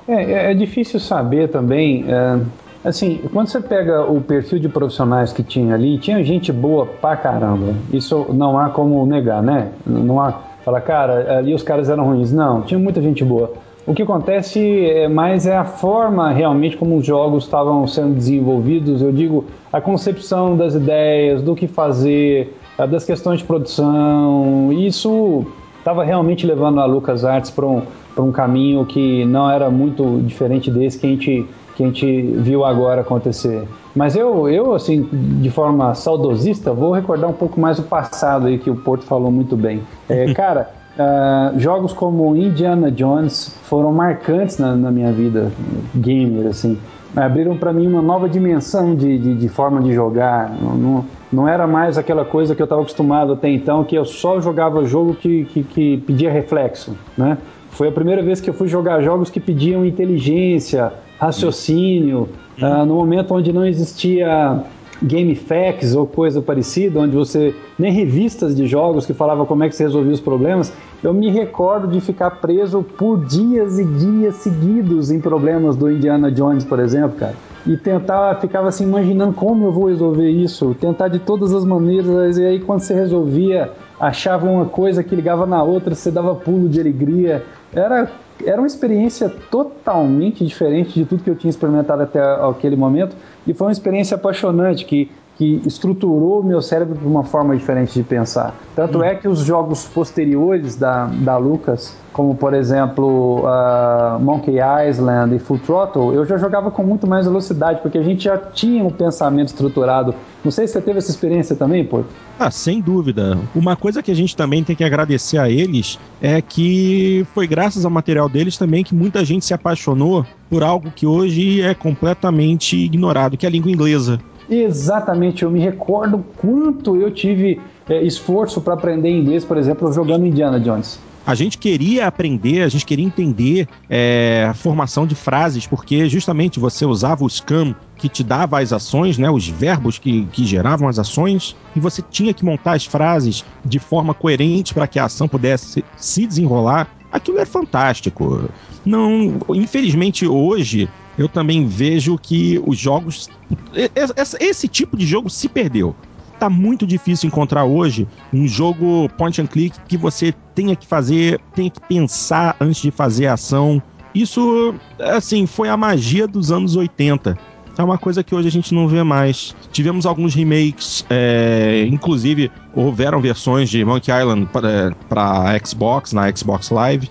Speaker 2: É, é, é difícil saber também. É, assim, quando você pega o perfil de profissionais que tinha ali, tinha gente boa pra caramba. Isso não há como negar, né? Não há. Fala, cara, ali os caras eram ruins. Não, tinha muita gente boa. O que acontece é mais é a forma realmente como os jogos estavam sendo desenvolvidos. Eu digo, a concepção das ideias, do que fazer, das questões de produção. Isso estava realmente levando a LucasArts para um, um caminho que não era muito diferente desse que a gente, que a gente viu agora acontecer. Mas eu, eu, assim, de forma saudosista, vou recordar um pouco mais o passado aí que o Porto falou muito bem. É, cara. Uh, jogos como Indiana Jones foram marcantes na, na minha vida gamer, assim. Abriram para mim uma nova dimensão de, de, de forma de jogar. Não, não, não, era mais aquela coisa que eu estava acostumado até então, que eu só jogava jogo que, que, que pedia reflexo, né? Foi a primeira vez que eu fui jogar jogos que pediam inteligência, raciocínio, uh, no momento onde não existia GameFAQs ou coisa parecida, onde você nem revistas de jogos que falava como é que você resolvia os problemas, eu me recordo de ficar preso por dias e dias seguidos em problemas do Indiana Jones, por exemplo, cara. E tentar, ficava assim imaginando como eu vou resolver isso, tentar de todas as maneiras, e aí quando você resolvia, achava uma coisa que ligava na outra, você dava pulo de alegria. Era era uma experiência totalmente diferente de tudo que eu tinha experimentado até aquele momento e foi uma experiência apaixonante que que estruturou o meu cérebro de uma forma diferente de pensar. Tanto hum. é que os jogos posteriores da, da Lucas, como por exemplo uh, Monkey Island e Full Throttle, eu já jogava com muito mais velocidade, porque a gente já tinha um pensamento estruturado. Não sei se você teve essa experiência também, Porto.
Speaker 1: Ah, sem dúvida. Uma coisa que a gente também tem que agradecer a eles é que foi graças ao material deles também que muita gente se apaixonou por algo que hoje é completamente ignorado, que é a língua inglesa.
Speaker 2: Exatamente, eu me recordo quanto eu tive é, esforço para aprender inglês, por exemplo, jogando Indiana Jones.
Speaker 1: A gente queria aprender, a gente queria entender é, a formação de frases, porque justamente você usava o scam que te dava as ações, né, os verbos que, que geravam as ações, e você tinha que montar as frases de forma coerente para que a ação pudesse se desenrolar. Aquilo é fantástico. Não, infelizmente hoje eu também vejo que os jogos. Esse tipo de jogo se perdeu. Tá muito difícil encontrar hoje um jogo point and click que você tenha que fazer, tenha que pensar antes de fazer a ação. Isso, assim, foi a magia dos anos 80. É uma coisa que hoje a gente não vê mais. Tivemos alguns remakes, é, inclusive houveram versões de Monkey Island para Xbox, na Xbox Live,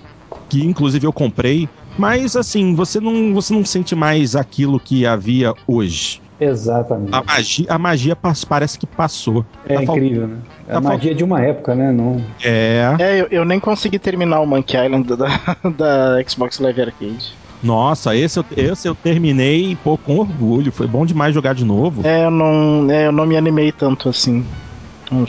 Speaker 1: que inclusive eu comprei Mas assim, você não, você não sente mais aquilo que havia hoje.
Speaker 2: Exatamente.
Speaker 1: A magia, a magia parece que passou.
Speaker 2: É tá incrível, né? É a magia de uma época, né? Não...
Speaker 4: É. É, eu, eu nem consegui terminar o Monkey Island da, da Xbox Live Arcade.
Speaker 1: Nossa, esse eu, esse eu terminei pô, com orgulho. Foi bom demais jogar de novo.
Speaker 4: É, eu não, é, eu não me animei tanto assim.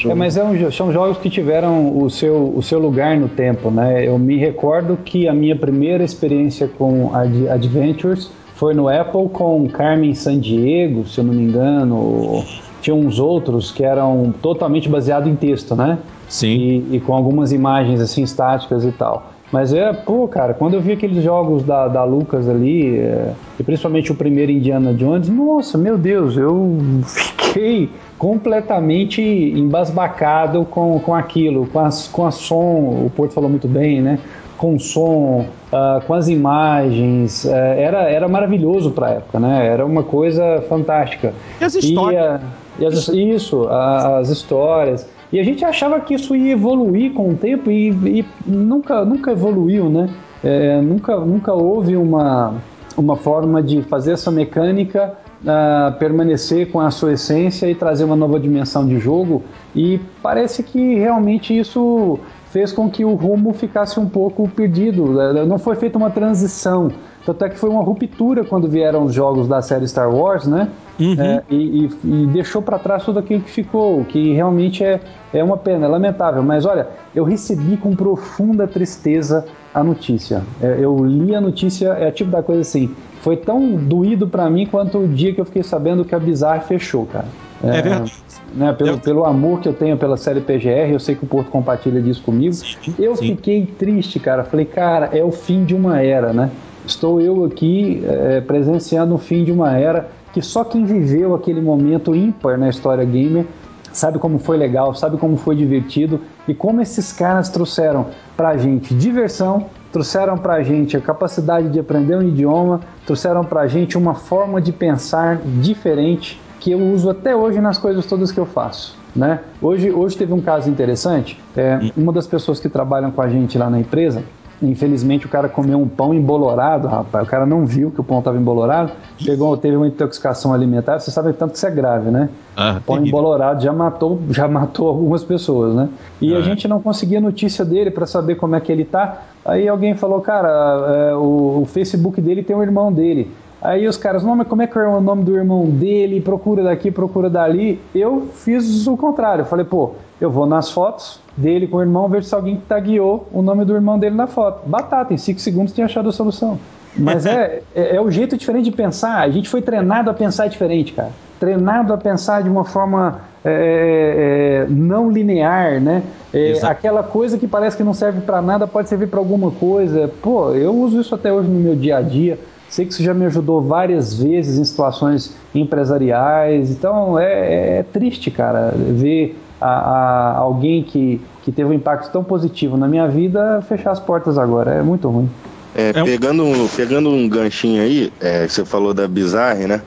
Speaker 2: É, mas é um, são jogos que tiveram o seu, o seu lugar no tempo, né? Eu me recordo que a minha primeira experiência com Ad Adventures foi no Apple com Carmen Sandiego, se eu não me engano. Tinha uns outros que eram totalmente baseados em texto, né?
Speaker 1: Sim.
Speaker 2: E, e com algumas imagens assim estáticas e tal. Mas é, pô, cara, quando eu vi aqueles jogos da, da Lucas ali, é, e principalmente o primeiro Indiana Jones, nossa, meu Deus, eu fiquei completamente embasbacado com, com aquilo, com, as, com a som, o Porto falou muito bem, né? Com o som, uh, com as imagens, uh, era, era maravilhoso para a época, né? Era uma coisa fantástica.
Speaker 1: E as histórias?
Speaker 2: E, uh, e as, isso, as histórias. E a gente achava que isso ia evoluir com o tempo e, e nunca, nunca evoluiu, né? É, nunca, nunca houve uma, uma forma de fazer essa mecânica uh, permanecer com a sua essência e trazer uma nova dimensão de jogo. E parece que realmente isso fez com que o rumo ficasse um pouco perdido. Né? Não foi feita uma transição. Tanto é que foi uma ruptura quando vieram os jogos da série Star Wars, né? Uhum. É, e, e, e, deixou para trás tudo aquilo que ficou, que realmente é, é uma pena, é lamentável. Mas olha, eu recebi com profunda tristeza a notícia. É, eu li a notícia, é tipo da coisa assim. Foi tão doído para mim quanto o dia que eu fiquei sabendo que a Bizarre fechou, cara.
Speaker 1: É, é verdade.
Speaker 2: Né, pelo, eu... pelo amor que eu tenho pela série PGR, eu sei que o Porto compartilha disso comigo. Sim, eu sim. fiquei triste, cara. Falei, cara, é o fim de uma era, né? Estou eu aqui é, presenciando o fim de uma era que só quem viveu aquele momento ímpar na história gamer sabe como foi legal, sabe como foi divertido e como esses caras trouxeram pra gente diversão, trouxeram pra gente a capacidade de aprender um idioma, trouxeram pra gente uma forma de pensar diferente que eu uso até hoje nas coisas todas que eu faço. Né? Hoje, hoje teve um caso interessante. É, uma das pessoas que trabalham com a gente lá na empresa, Infelizmente o cara comeu um pão embolorado, rapaz. O cara não viu que o pão estava embolorado, pegou, teve uma intoxicação alimentar. Você sabe tanto que isso é grave, né? Ah, pão embolorado já matou, já matou algumas pessoas, né? E ah. a gente não conseguia notícia dele para saber como é que ele tá. Aí alguém falou, cara, é, o, o Facebook dele tem o irmão dele. Aí os caras, não, mas como é que é o nome do irmão dele? Procura daqui, procura dali. Eu fiz o contrário. Falei, pô, eu vou nas fotos dele com o irmão, vejo se alguém tagueou o nome do irmão dele na foto. Batata, em 5 segundos tinha achado a solução. Mas é, é, é, o jeito diferente de pensar. A gente foi treinado a pensar diferente, cara. Treinado a pensar de uma forma é, é, não linear, né? É, aquela coisa que parece que não serve para nada pode servir para alguma coisa. Pô, eu uso isso até hoje no meu dia a dia. Sei que isso já me ajudou várias vezes em situações empresariais. Então é, é triste, cara, ver a, a alguém que, que teve um impacto tão positivo na minha vida fechar as portas agora. É muito ruim.
Speaker 3: É, é pegando, pegando um ganchinho aí, é, você falou da Bizarre, né?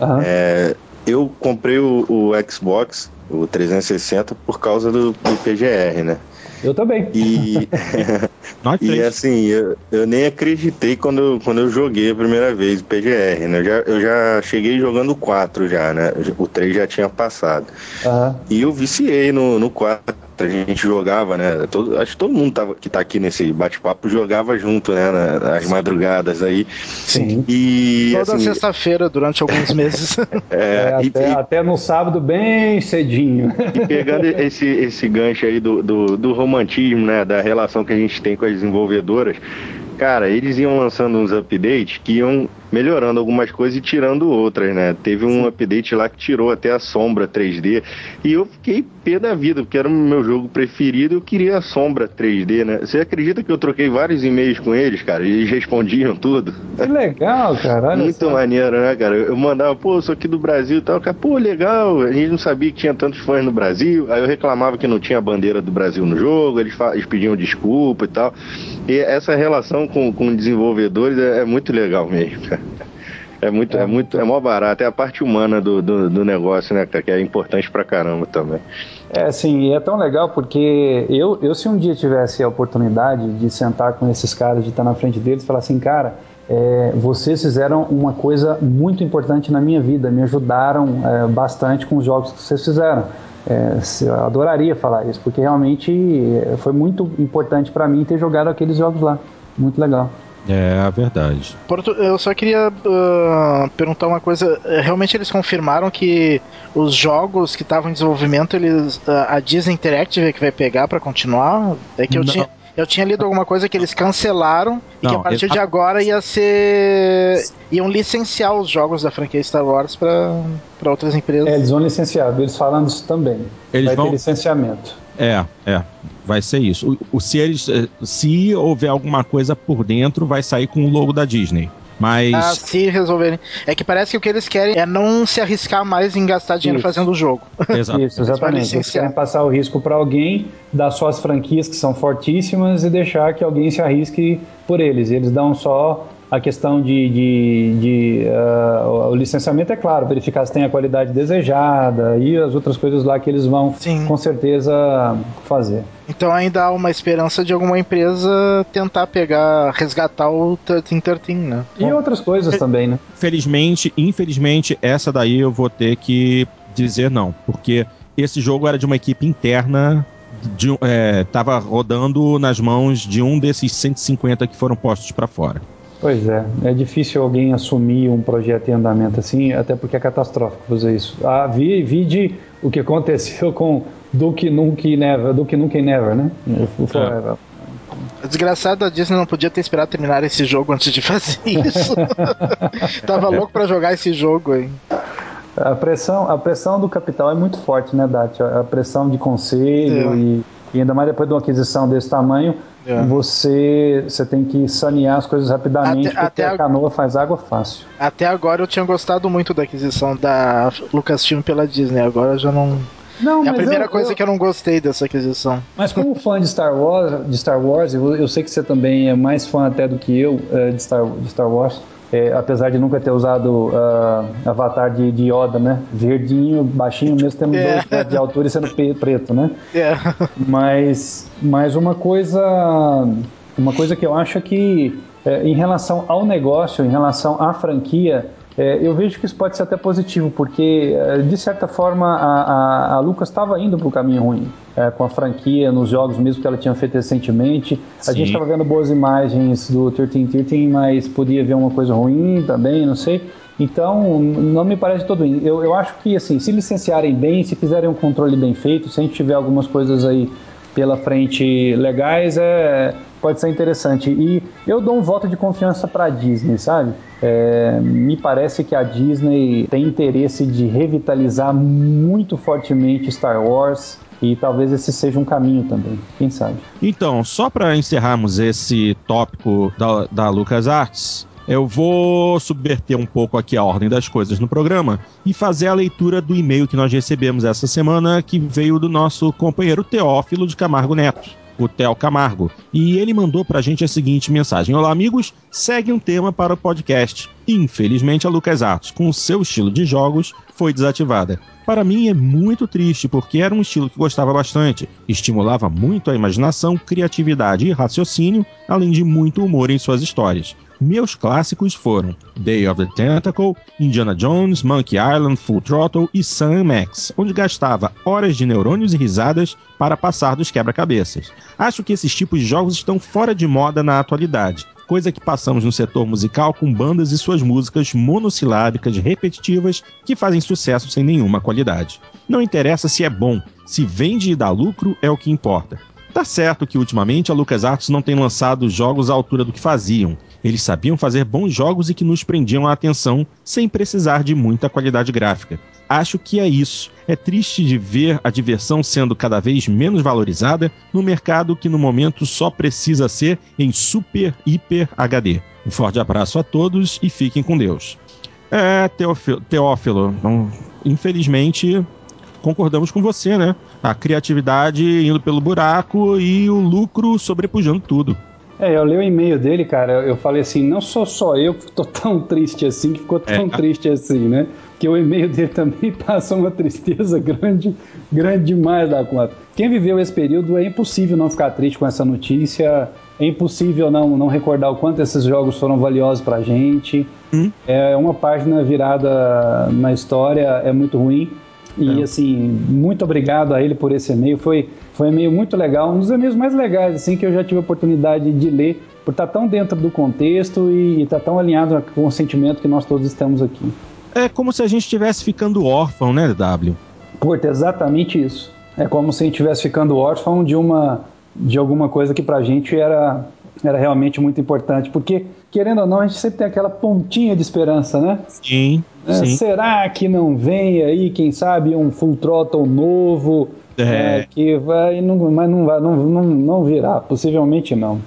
Speaker 3: Uhum. É, eu comprei o, o, Xbox, o 360, por causa do, do PGR, né?
Speaker 2: Eu também.
Speaker 3: E, e assim, eu, eu, nem acreditei quando, quando eu joguei a primeira vez o PGR, né? Eu já, eu já cheguei jogando o 4 já, né? O 3 já tinha passado. Uhum. E eu viciei no, no 4 a gente jogava, né? Todo, acho que todo mundo tava, que tá aqui nesse bate-papo jogava junto, né? Nas madrugadas aí.
Speaker 4: Sim. E, Toda assim, sexta-feira, durante alguns meses.
Speaker 2: É, é, até, e, até, no sábado, bem cedinho.
Speaker 3: E pegando esse, esse gancho aí do, do, do romantismo, né? Da relação que a gente tem com as desenvolvedoras cara, eles iam lançando uns updates que iam melhorando algumas coisas e tirando outras, né? Teve um update lá que tirou até a sombra 3D e eu fiquei pé da vida, porque era o meu jogo preferido, eu queria a sombra 3D, né? Você acredita que eu troquei vários e-mails com eles, cara? E eles respondiam tudo.
Speaker 2: Que legal, cara.
Speaker 3: Muito só. maneiro, né, cara? Eu mandava, pô, sou aqui do Brasil e tal, cara, pô, legal. A gente não sabia que tinha tantos fãs no Brasil. Aí eu reclamava que não tinha a bandeira do Brasil no jogo, eles, eles pediam desculpa e tal. E essa relação com, com desenvolvedores é, é muito legal mesmo, cara. É muito, é, é muito, é mó barato. É a parte humana do, do, do negócio, né, Que é importante pra caramba também.
Speaker 2: É, sim, e é tão legal porque eu, eu, se um dia tivesse a oportunidade de sentar com esses caras, de estar na frente deles, falar assim, cara, é, vocês fizeram uma coisa muito importante na minha vida, me ajudaram é, bastante com os jogos que vocês fizeram. É, eu adoraria falar isso, porque realmente é, foi muito importante para mim ter jogado aqueles jogos lá. Muito legal.
Speaker 1: É a verdade.
Speaker 4: Eu só queria uh, perguntar uma coisa. Realmente eles confirmaram que os jogos que estavam em desenvolvimento, eles, uh, a Disney Interactive é que vai pegar para continuar? É que eu Não. tinha. Eu tinha lido alguma coisa que eles cancelaram e que a partir de agora ia ser. iam licenciar os jogos da franquia Star Wars para outras empresas.
Speaker 2: É, eles vão licenciar, eles falam isso também. Eles vai vão... ter licenciamento.
Speaker 1: É, é. Vai ser isso. O, o, se, eles, eh, se houver alguma coisa por dentro, vai sair com o logo da Disney. Mas. Ah,
Speaker 4: se resolverem. É que parece que o que eles querem é não se arriscar mais em gastar dinheiro Isso. fazendo o jogo.
Speaker 2: Exato. Isso, exatamente. Eles querem passar o risco para alguém, dar suas franquias que são fortíssimas e deixar que alguém se arrisque por eles. Eles dão só a questão de, de, de uh, o licenciamento é claro, verificar se tem a qualidade desejada e as outras coisas lá que eles vão Sim. com certeza fazer.
Speaker 4: Então ainda há uma esperança de alguma empresa tentar pegar, resgatar o 1313, né?
Speaker 2: E Bom, outras coisas também, né?
Speaker 1: Felizmente, infelizmente, essa daí eu vou ter que dizer não, porque esse jogo era de uma equipe interna estava é, rodando nas mãos de um desses 150 que foram postos para fora.
Speaker 2: Pois é, é difícil alguém assumir um projeto em andamento assim, até porque é catastrófico fazer isso. Ah, vi, vi de o que aconteceu com Duke Nukem Never, Duke Nukem Never, né? O
Speaker 4: Forever. É. Desgraçado, a Disney não podia ter esperado terminar esse jogo antes de fazer isso. Tava louco para jogar esse jogo aí.
Speaker 2: A pressão, a pressão do capital é muito forte, né, Dati? A pressão de conselho é. e, e ainda mais depois de uma aquisição desse tamanho, é. Você, você tem que sanear as coisas rapidamente, até, porque até a canoa faz água fácil.
Speaker 4: Até agora eu tinha gostado muito da aquisição da Lucasfilm pela Disney, agora já não. Não, é a primeira eu, coisa eu... que eu não gostei dessa aquisição.
Speaker 2: Mas como fã de Star Wars, de Star Wars, eu, eu sei que você também é mais fã até do que eu uh, de, Star, de Star Wars. É, apesar de nunca ter usado uh, avatar de, de, Yoda, né? Verdinho, baixinho, mesmo tendo yeah. dois metros de altura e sendo preto, né? Yeah. Mas, mas uma coisa, uma coisa que eu acho é que é, em relação ao negócio, em relação à franquia, é, eu vejo que isso pode ser até positivo, porque é, de certa forma a, a, a Lucas estava indo para o caminho ruim é, com a franquia, nos jogos mesmo que ela tinha feito recentemente. A Sim. gente estava vendo boas imagens do 1313, mas podia ver uma coisa ruim também, não sei. Então, não me parece todo ruim. Eu, eu acho que, assim, se licenciarem bem, se fizerem um controle bem feito, se a gente tiver algumas coisas aí pela frente legais, é, pode ser interessante. E eu dou um voto de confiança para a Disney, sabe? É, me parece que a Disney tem interesse de revitalizar muito fortemente Star Wars. E talvez esse seja um caminho também, quem sabe.
Speaker 1: Então, só para encerrarmos esse tópico da, da LucasArts, eu vou subverter um pouco aqui a ordem das coisas no programa e fazer a leitura do e-mail que nós recebemos essa semana, que veio do nosso companheiro Teófilo de Camargo Neto o Theo Camargo. E ele mandou pra gente a seguinte mensagem: Olá, amigos, segue um tema para o podcast. Infelizmente, a LucasArts, com seu estilo de jogos, foi desativada. Para mim é muito triste, porque era um estilo que gostava bastante, estimulava muito a imaginação, criatividade e raciocínio, além de muito humor em suas histórias. Meus clássicos foram Day of the Tentacle, Indiana Jones, Monkey Island, Full Throttle e Sam Max, onde gastava horas de neurônios e risadas para passar dos quebra-cabeças. Acho que esses tipos de jogos estão fora de moda na atualidade, coisa que passamos no setor musical com bandas e suas músicas monossilábicas repetitivas que fazem sucesso sem nenhuma qualidade. Não interessa se é bom, se vende e dá lucro é o que importa. Tá certo que ultimamente a LucasArts não tem lançado jogos à altura do que faziam, eles sabiam fazer bons jogos e que nos prendiam a atenção sem precisar de muita qualidade gráfica. Acho que é isso. É triste de ver a diversão sendo cada vez menos valorizada no mercado que no momento só precisa ser em super hiper HD. Um forte abraço a todos e fiquem com Deus. É, Teófilo, Teófilo infelizmente concordamos com você, né? A criatividade indo pelo buraco e o lucro sobrepujando tudo.
Speaker 2: É, eu li o e-mail dele, cara, eu falei assim, não sou só eu que tô tão triste assim, que ficou tão é. triste assim, né? Que o e-mail dele também passa uma tristeza grande, grande demais da conta. Quem viveu esse período é impossível não ficar triste com essa notícia, é impossível não, não recordar o quanto esses jogos foram valiosos pra gente. Hum? É uma página virada na história, é muito ruim. E é. assim, muito obrigado a ele por esse e-mail. Foi, foi um e-mail muito legal, um dos e-mails mais legais assim que eu já tive a oportunidade de ler, por estar tão dentro do contexto e estar tão alinhado com o sentimento que nós todos estamos aqui.
Speaker 1: É como se a gente estivesse ficando órfão, né, W?
Speaker 2: Porto, exatamente isso. É como se a gente estivesse ficando órfão de uma de alguma coisa que pra gente era era realmente muito importante, porque querendo ou não, a gente sempre tem aquela pontinha de esperança, né?
Speaker 1: Sim.
Speaker 2: É, sim. Será que não vem aí, quem sabe, um full throttle novo? É. É, que vai, não, mas não, vai, não, não, não virá, possivelmente não.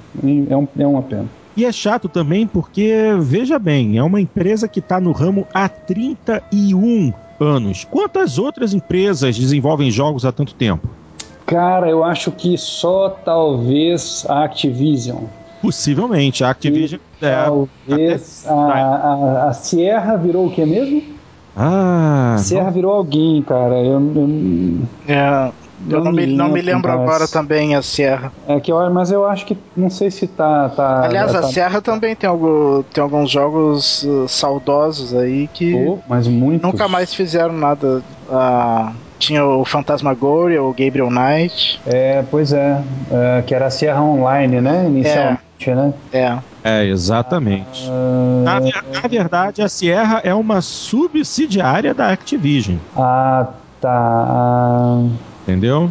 Speaker 2: É, um, é uma pena.
Speaker 1: E é chato também porque, veja bem, é uma empresa que está no ramo há 31 anos. Quantas outras empresas desenvolvem jogos há tanto tempo?
Speaker 2: Cara, eu acho que só talvez a Activision.
Speaker 1: Possivelmente, a Activision.
Speaker 2: E, é, talvez a, a, a, Sierra virou o que mesmo?
Speaker 1: Ah.
Speaker 2: A Sierra não... virou alguém, cara. Eu,
Speaker 4: eu... É, eu não, me, não me lembro agora também a Sierra.
Speaker 2: É que eu, mas eu acho que não sei se tá. tá
Speaker 4: Aliás,
Speaker 2: tá...
Speaker 4: a Sierra também tem, algo, tem alguns jogos uh, saudosos aí que. Oh,
Speaker 2: mas muitos.
Speaker 4: Nunca mais fizeram nada. Uh, tinha o Fantasmagoria, o Gabriel Knight.
Speaker 2: É, pois é. é que era a Sierra Online, né? Inicialmente. É né?
Speaker 1: É. É, exatamente. Uh... Na, na, verdade, a Sierra é uma subsidiária da Activision.
Speaker 2: Ah, tá.
Speaker 1: Entendeu?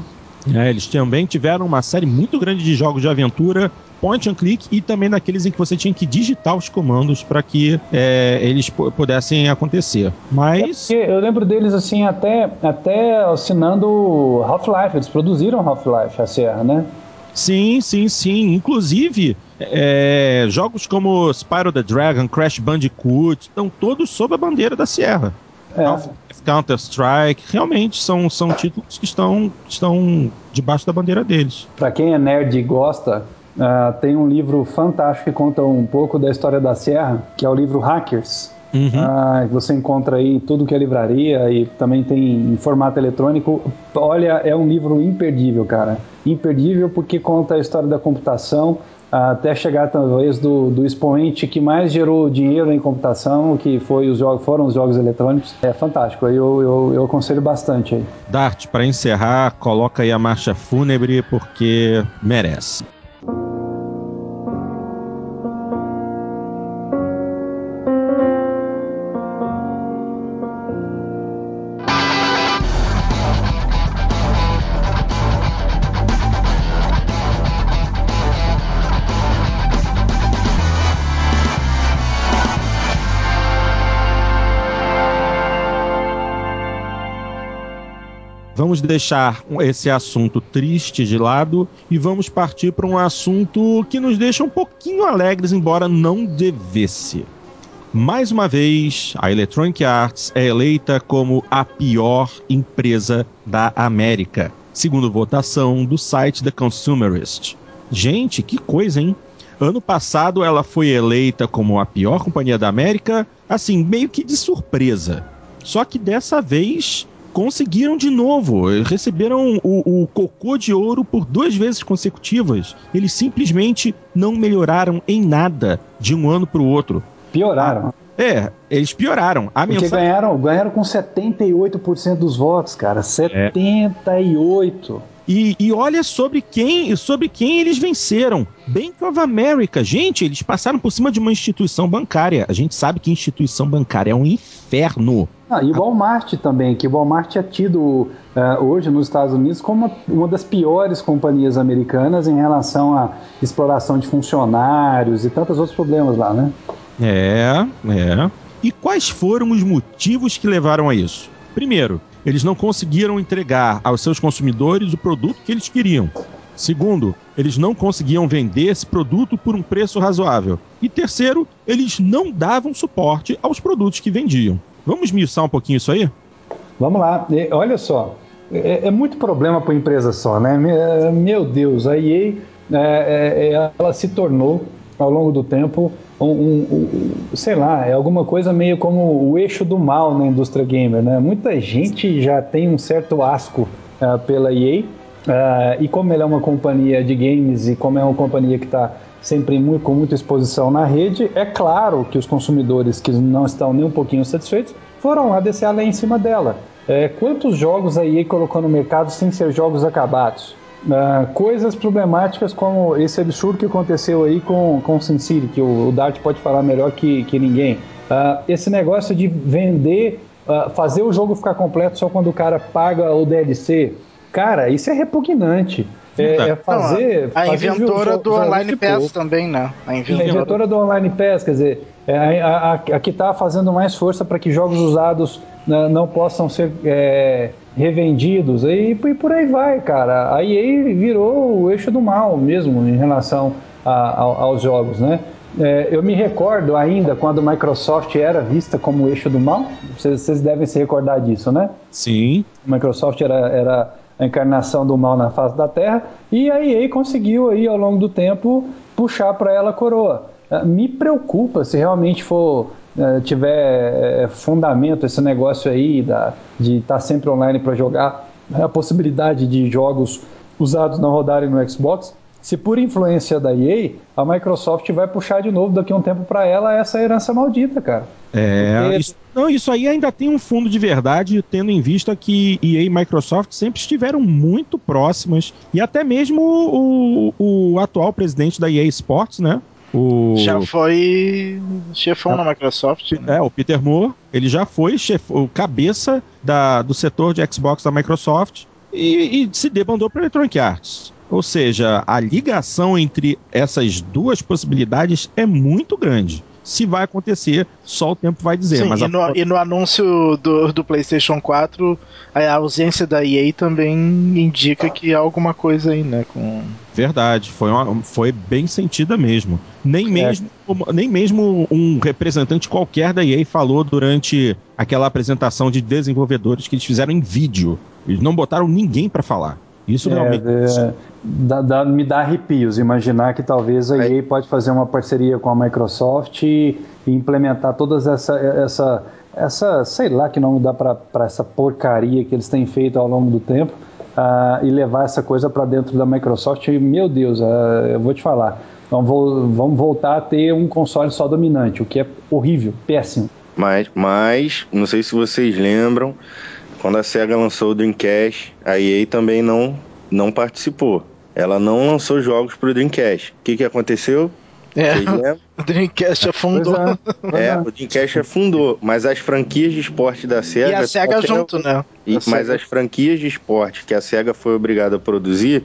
Speaker 1: É, eles também tiveram uma série muito grande de jogos de aventura, point and click e também daqueles em que você tinha que digitar os comandos para que é, eles pudessem acontecer. Mas.
Speaker 2: É eu lembro deles assim, até, até assinando Half-Life, eles produziram Half-Life, a Sierra, né?
Speaker 1: Sim, sim, sim. Inclusive, é, jogos como Spyro the Dragon, Crash Bandicoot, estão todos sob a bandeira da Sierra. É. Counter-Strike, realmente são, são títulos que estão, estão debaixo da bandeira deles.
Speaker 2: Para quem é nerd e gosta, uh, tem um livro fantástico que conta um pouco da história da Sierra, que é o livro Hackers. Uhum. Uh, você encontra aí tudo que é livraria e também tem em formato eletrônico. Olha, é um livro imperdível, cara. Imperdível porque conta a história da computação, até chegar talvez do, do expoente que mais gerou dinheiro em computação, que foi os jogos, foram os jogos eletrônicos. É fantástico, eu, eu, eu aconselho bastante aí.
Speaker 1: Dart, para encerrar, coloca aí a marcha fúnebre porque merece. Vamos deixar esse assunto triste de lado e vamos partir para um assunto que nos deixa um pouquinho alegres, embora não devesse. Mais uma vez, a Electronic Arts é eleita como a pior empresa da América, segundo votação do site The Consumerist. Gente, que coisa, hein? Ano passado ela foi eleita como a pior companhia da América, assim, meio que de surpresa. Só que dessa vez conseguiram de novo. Receberam o, o, cocô de ouro por duas vezes consecutivas. Eles simplesmente não melhoraram em nada de um ano para o outro.
Speaker 2: Pioraram.
Speaker 1: É, eles pioraram.
Speaker 2: A Porque mensagem... ganharam, ganharam com 78% dos votos, cara. 78%.
Speaker 1: E, e, olha sobre quem sobre quem eles venceram. Bank of America. Gente, eles passaram por cima de uma instituição bancária. A gente sabe que instituição bancária é um inferno.
Speaker 2: Ah, e o Walmart também, que o Walmart é tido uh, hoje nos Estados Unidos como uma, uma, das piores companhias americanas em relação à exploração de funcionários e tantos outros problemas lá, né?
Speaker 1: É, é. E quais foram os motivos que levaram a isso? Primeiro, eles não conseguiram entregar aos seus consumidores o produto que eles queriam. Segundo, eles não conseguiam vender esse produto por um preço razoável. E terceiro, eles não davam suporte aos produtos que vendiam. Vamos esmiuçar um pouquinho isso aí?
Speaker 2: Vamos lá. Olha só, é, é muito problema para empresa só, né? Meu Deus, a EA é, é, ela se tornou, ao longo do tempo, um, um, um, sei lá, é alguma coisa meio como o eixo do mal na indústria gamer, né? Muita gente já tem um certo asco uh, pela EA, uh, e como ela é uma companhia de games e como é uma companhia que está sempre muito, com muita exposição na rede, é claro que os consumidores que não estão nem um pouquinho satisfeitos foram lá descer a lei em cima dela. É, quantos jogos a EA colocou no mercado sem ser jogos acabados? Uh, coisas problemáticas como esse absurdo que aconteceu aí com, com Sin City, que o, o Dart pode falar melhor que, que ninguém. Uh, esse negócio de vender, uh, fazer o jogo ficar completo só quando o cara paga o DLC, cara, isso é repugnante. É, é, fazer.
Speaker 4: Não, a,
Speaker 2: fazer
Speaker 4: inventora do Online Pass também, né?
Speaker 2: A inventora. a inventora do Online Pass, quer dizer, é, a, a, a que está fazendo mais força para que jogos usados né, não possam ser é, revendidos e, e, por aí vai, cara. A EA virou o eixo do mal mesmo em relação a, a, aos jogos, né? É, eu me recordo ainda quando a Microsoft era vista como o eixo do mal. Vocês, vocês devem se recordar disso, né?
Speaker 1: Sim.
Speaker 2: A Microsoft era, era a encarnação do mal na face da Terra, e a EA conseguiu aí ao longo do tempo puxar para ela a coroa. Ah, me preocupa se realmente for tiver eh, fundamento esse negócio aí da, de estar tá sempre online para jogar, a possibilidade de jogos usados não rodarem no Xbox, se por influência da EA, a Microsoft vai puxar de novo daqui a um tempo para ela essa herança maldita, cara.
Speaker 1: É, Porque... isso, não, isso aí ainda tem um fundo de verdade, tendo em vista que EA e Microsoft sempre estiveram muito próximas, e até mesmo o, o, o atual presidente da EA Sports, né? O...
Speaker 4: Já foi chefão na Microsoft.
Speaker 1: Né? É, o Peter Moore, ele já foi chef... o cabeça da, do setor de Xbox da Microsoft e, e se debandou para Electronic Arts. Ou seja, a ligação entre essas duas possibilidades é muito grande. Se vai acontecer, só o tempo vai dizer.
Speaker 4: Sim,
Speaker 1: mas
Speaker 4: e, a... no, e, no, anúncio do, do, PlayStation 4, a ausência da EA também indica que há alguma coisa aí, né? Com...
Speaker 1: Verdade, foi, uma, foi bem sentida mesmo. Nem, é. mesmo, nem mesmo um representante qualquer da EA falou durante aquela apresentação de desenvolvedores que eles fizeram em vídeo. Eles não botaram ninguém para falar. Isso é, realmente. É,
Speaker 2: dá, dá, me dá arrepios imaginar que talvez a EA pode fazer uma parceria com a Microsoft e, e implementar todas essa, essa, essa, sei lá que nome dá para essa porcaria que eles têm feito ao longo do tempo uh, e levar essa coisa para dentro da Microsoft. E, meu Deus, uh, eu vou te falar. Vamos, vamos voltar a ter um console só dominante, o que é horrível, péssimo.
Speaker 3: Mas, mas não sei se vocês lembram, quando a SEGA lançou o Dreamcast, a EA também não, não participou. Ela não lançou jogos para o Dreamcast. O que, que aconteceu?
Speaker 4: É, o Dreamcast afundou.
Speaker 3: É, é, o Dreamcast afundou, mas as franquias de esporte da SEGA... E
Speaker 4: a SEGA até, junto, né?
Speaker 3: E, mas as franquias de esporte que a SEGA foi obrigada a produzir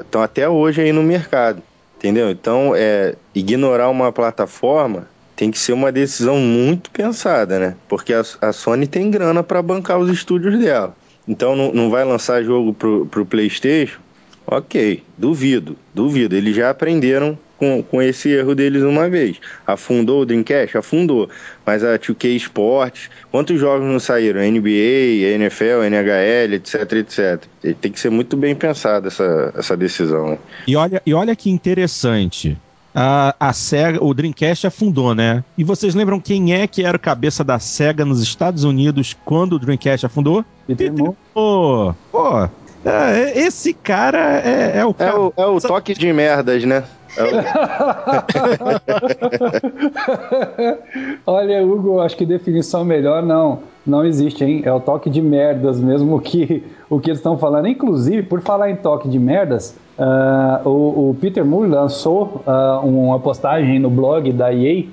Speaker 3: estão até hoje aí no mercado, entendeu? Então, é, ignorar uma plataforma tem que ser uma decisão muito pensada, né? Porque a, a Sony tem grana para bancar os estúdios dela. Então não, não vai lançar jogo pro, pro PlayStation? Ok, duvido, duvido. Eles já aprenderam com, com esse erro deles uma vez. Afundou o Dreamcast? Afundou. Mas a 2K Sports, quantos jogos não saíram? NBA, NFL, NHL, etc, etc. Tem que ser muito bem pensada essa, essa decisão. Né?
Speaker 1: E, olha, e olha que interessante a, a SEGA, o Dreamcast afundou, né? E vocês lembram quem é que era o cabeça da SEGA nos Estados Unidos quando o Dreamcast afundou?
Speaker 2: Peter Moore.
Speaker 1: Pô, pô, é, esse cara é, é o
Speaker 3: cara. É o, é o toque de merdas, né?
Speaker 2: Olha, Hugo, acho que definição melhor não, não existe, hein? É o toque de merdas mesmo que o que eles estão falando. Inclusive, por falar em toque de merdas, uh, o, o, Peter Moore lançou uh, uma postagem no blog da EA,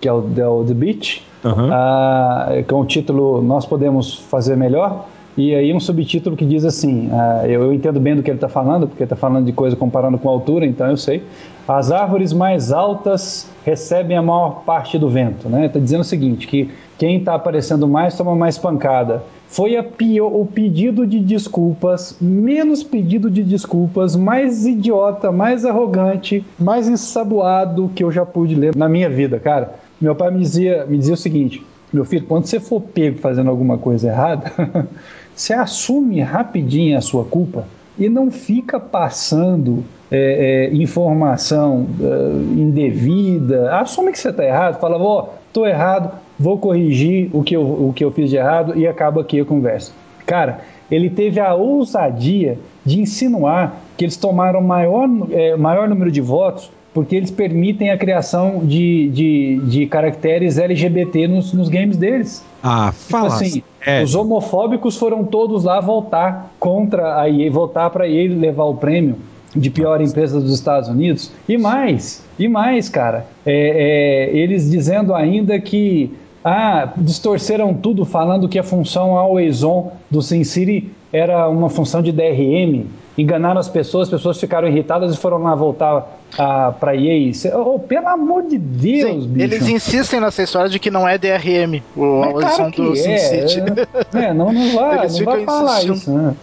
Speaker 2: que é o, é o The Beach, uhum. uh, com o título Nós Podemos Fazer Melhor. E aí um subtítulo que diz assim, uh, eu, eu, entendo bem do que ele está falando, porque ele está falando de coisa comparando com a altura, então eu sei. As árvores mais altas recebem a maior parte do vento, né? Está dizendo o seguinte, que quem está aparecendo mais toma mais pancada. Foi pior, o pedido de desculpas, menos pedido de desculpas, mais idiota, mais arrogante, mais ensaboado que eu já pude ler na minha vida, cara. Meu pai me dizia, me dizia o seguinte, meu filho, quando você for pego fazendo alguma coisa errada, Você assume rapidinho a sua culpa, e não fica passando é, é, informação é, indevida. Assume que você está errado, fala, ó, tô errado, vou corrigir o que, eu, o que eu fiz de errado e acaba aqui a conversa. Cara, ele teve a ousadia de insinuar que eles tomaram maior, é, maior número de votos porque eles permitem a criação de, de, de caracteres LGBT nos, nos games deles.
Speaker 1: Ah, tipo fala. Tipo assim,
Speaker 2: é. os homofóbicos foram todos lá votar contra a EA, votar para EA levar o prêmio de pior empresa dos Estados Unidos. E mais, e mais, cara, é, é, eles dizendo ainda que ah, distorceram tudo falando que a função always on do SimCity era uma função de DRM enganaram as pessoas, as pessoas ficaram irritadas e foram lá voltar ah, para EA. Oh, pelo amor de Deus, Sim,
Speaker 4: bicho. Eles insistem nessa história de que não é DRM, o,
Speaker 2: a versão do é, SimCity. É, é, não, não vai, não vai falar isso. Né?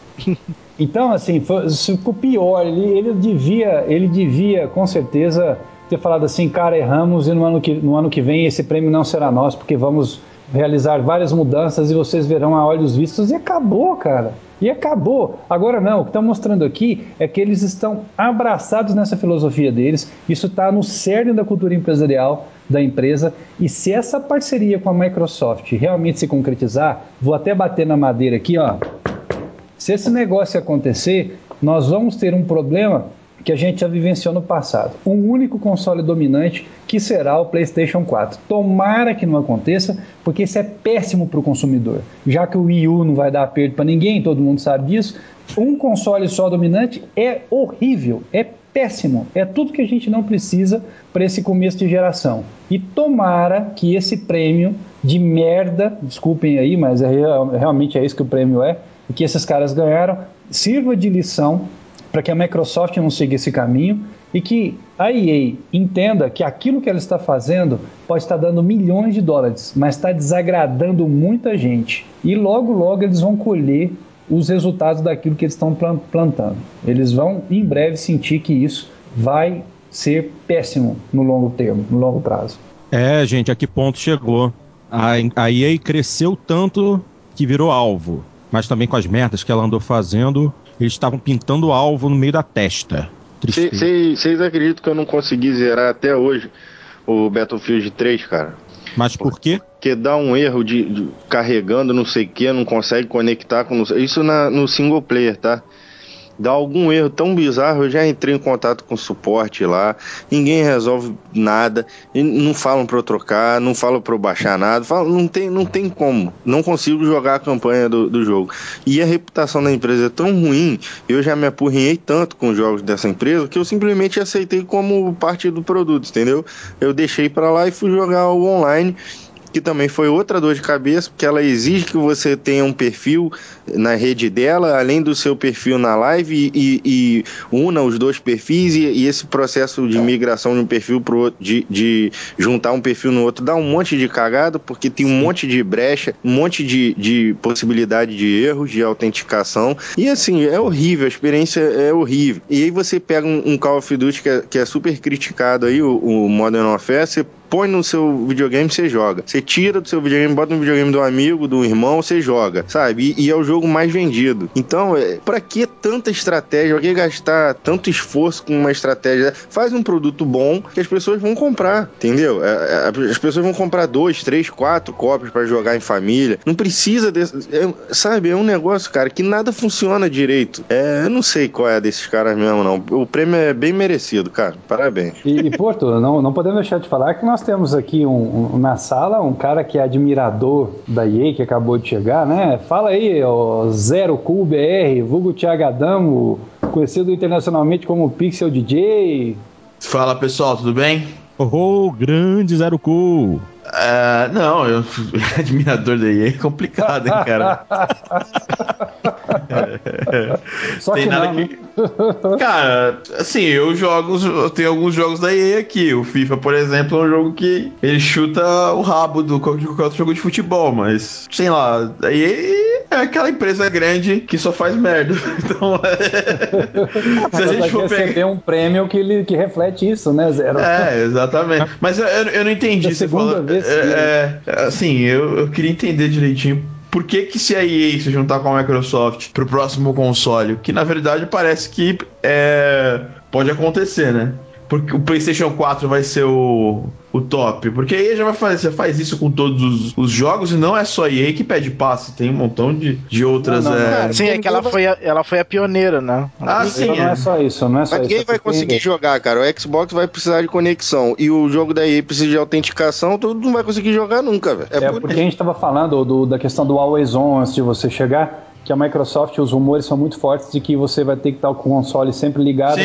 Speaker 2: Então, assim, foi, ficou pior. Ele, ele, devia, ele devia, com certeza, ter falado assim, cara, erramos e no ano, que, no ano que vem esse prêmio não será nosso, porque vamos realizar várias mudanças e vocês verão a olhos vistos e acabou, cara. E acabou. Agora não, o que está mostrando aqui é que eles estão abraçados nessa filosofia deles. Isso está no cerne da cultura empresarial da empresa. E se essa parceria com a Microsoft realmente se concretizar, vou até bater na madeira aqui, ó. Se esse negócio acontecer, nós vamos ter um problema que a gente já vivenciou no passado. Um único console dominante que será o PlayStation 4. Tomara que não aconteça, porque isso é péssimo para o consumidor. Já que o Wii U não vai dar aperto para ninguém, todo mundo sabe disso. Um console só dominante é horrível, é péssimo. É tudo que a gente não precisa para esse começo de geração. E tomara que esse prêmio de merda, desculpem aí, mas é, realmente é isso que o prêmio é, que esses caras ganharam, sirva de lição para que a Microsoft não siga esse caminho e que a EA entenda que aquilo que ela está fazendo pode estar dando milhões de dólares, mas está desagradando muita gente. E logo, logo eles vão colher os resultados daquilo que eles estão plantando. Eles vão em breve sentir que isso vai ser péssimo no longo termo, no longo prazo.
Speaker 1: É, gente, a que ponto chegou? A, a EA cresceu tanto que virou alvo, mas também com as merdas que ela andou fazendo, eles estavam pintando o alvo no meio da testa.
Speaker 3: Vocês acreditam que eu não consegui zerar até hoje o Battlefield 3, cara?
Speaker 1: Mas por quê?
Speaker 3: Porque dá um erro de, de carregando não sei o que, não consegue conectar com. Isso na, no single player, tá? Dá algum erro tão bizarro, eu já entrei em contato com o suporte lá, ninguém resolve nada, não falam para eu trocar, não falam para eu baixar nada, falam, não, tem, não tem como, não consigo jogar a campanha do, do jogo. E a reputação da empresa é tão ruim, eu já me apurrinhei tanto com os jogos dessa empresa que eu simplesmente aceitei como parte do produto, entendeu? Eu deixei para lá e fui jogar o online que também foi outra dor de cabeça, porque ela exige que você tenha um perfil na rede dela, além do seu perfil na live, e, e una os dois perfis, e, e, esse processo de migração de um perfil para outro, de, de, juntar um perfil no outro, dá um monte de cagada, porque tem um monte de brecha, um monte de, de possibilidade de erros, de autenticação, e assim, é horrível, a experiência é horrível. E aí você pega um, um Call of Duty que é, que é super criticado aí, o, o Modern Warfare, você põe no seu videogame, você joga. Você tira do seu videogame, bota no videogame do amigo, do irmão, você joga, sabe? E, e é o jogo mais vendido. Então, é, para que tanta estratégia? Pra que gastar tanto esforço com uma estratégia? Faz um produto bom que as pessoas vão comprar, entendeu? É, é, as pessoas vão comprar dois, três, quatro cópias para jogar em família. Não precisa desse. É, sabe? É um negócio, cara, que nada funciona direito. É, eu não sei qual é desses caras mesmo, não. O prêmio é bem merecido, cara. Parabéns.
Speaker 2: E, e Porto, não, não podemos deixar de falar que nós temos aqui um, um, na sala um cara que é admirador da EA, que acabou de chegar, né? Fala aí, o Zero Cool BR, vulgo Thiago Adamo, conhecido internacionalmente como Pixel DJ.
Speaker 5: Fala pessoal, tudo bem?
Speaker 1: Oh, grande Zero Cool!
Speaker 5: Uh, não, eu admirador da EA é complicado, hein, cara.
Speaker 2: Só Tem que nada não, que.
Speaker 5: Né? Cara, assim, eu jogo. Eu tenho alguns jogos da EA aqui. O FIFA, por exemplo, é um jogo que ele chuta o rabo do qualquer outro jogo de futebol, mas sei lá, a EA é aquela empresa grande que só faz merda. Então,
Speaker 2: é... se a gente for receber pegar... um prêmio que, ele, que reflete isso, né, Zero?
Speaker 5: É, exatamente. Mas eu, eu não entendi. É a segunda vez. É, é, assim, eu, eu queria entender direitinho por que que se a EA se juntar com a Microsoft pro próximo console, que na verdade parece que é, pode acontecer, né? Porque o PlayStation 4 vai ser o, o top. Porque a EA já vai fazer, você faz isso com todos os, os, jogos e não é só a EA que pede passe, tem um montão de, de outras. Não, não,
Speaker 4: é... Sim, é que ela foi, a, ela foi a pioneira, né?
Speaker 2: Ah, sim. Não é. é só isso, não é só
Speaker 3: Mas
Speaker 2: isso.
Speaker 3: Ninguém vai conseguir jogar, cara. O Xbox vai precisar de conexão e o jogo da EA precisa de autenticação, tu não vai conseguir jogar nunca, velho.
Speaker 2: É, é porque a gente tava falando do, da questão do Always On antes de você chegar que a Microsoft, os rumores são muito fortes de que você vai ter que estar com o console sempre ligado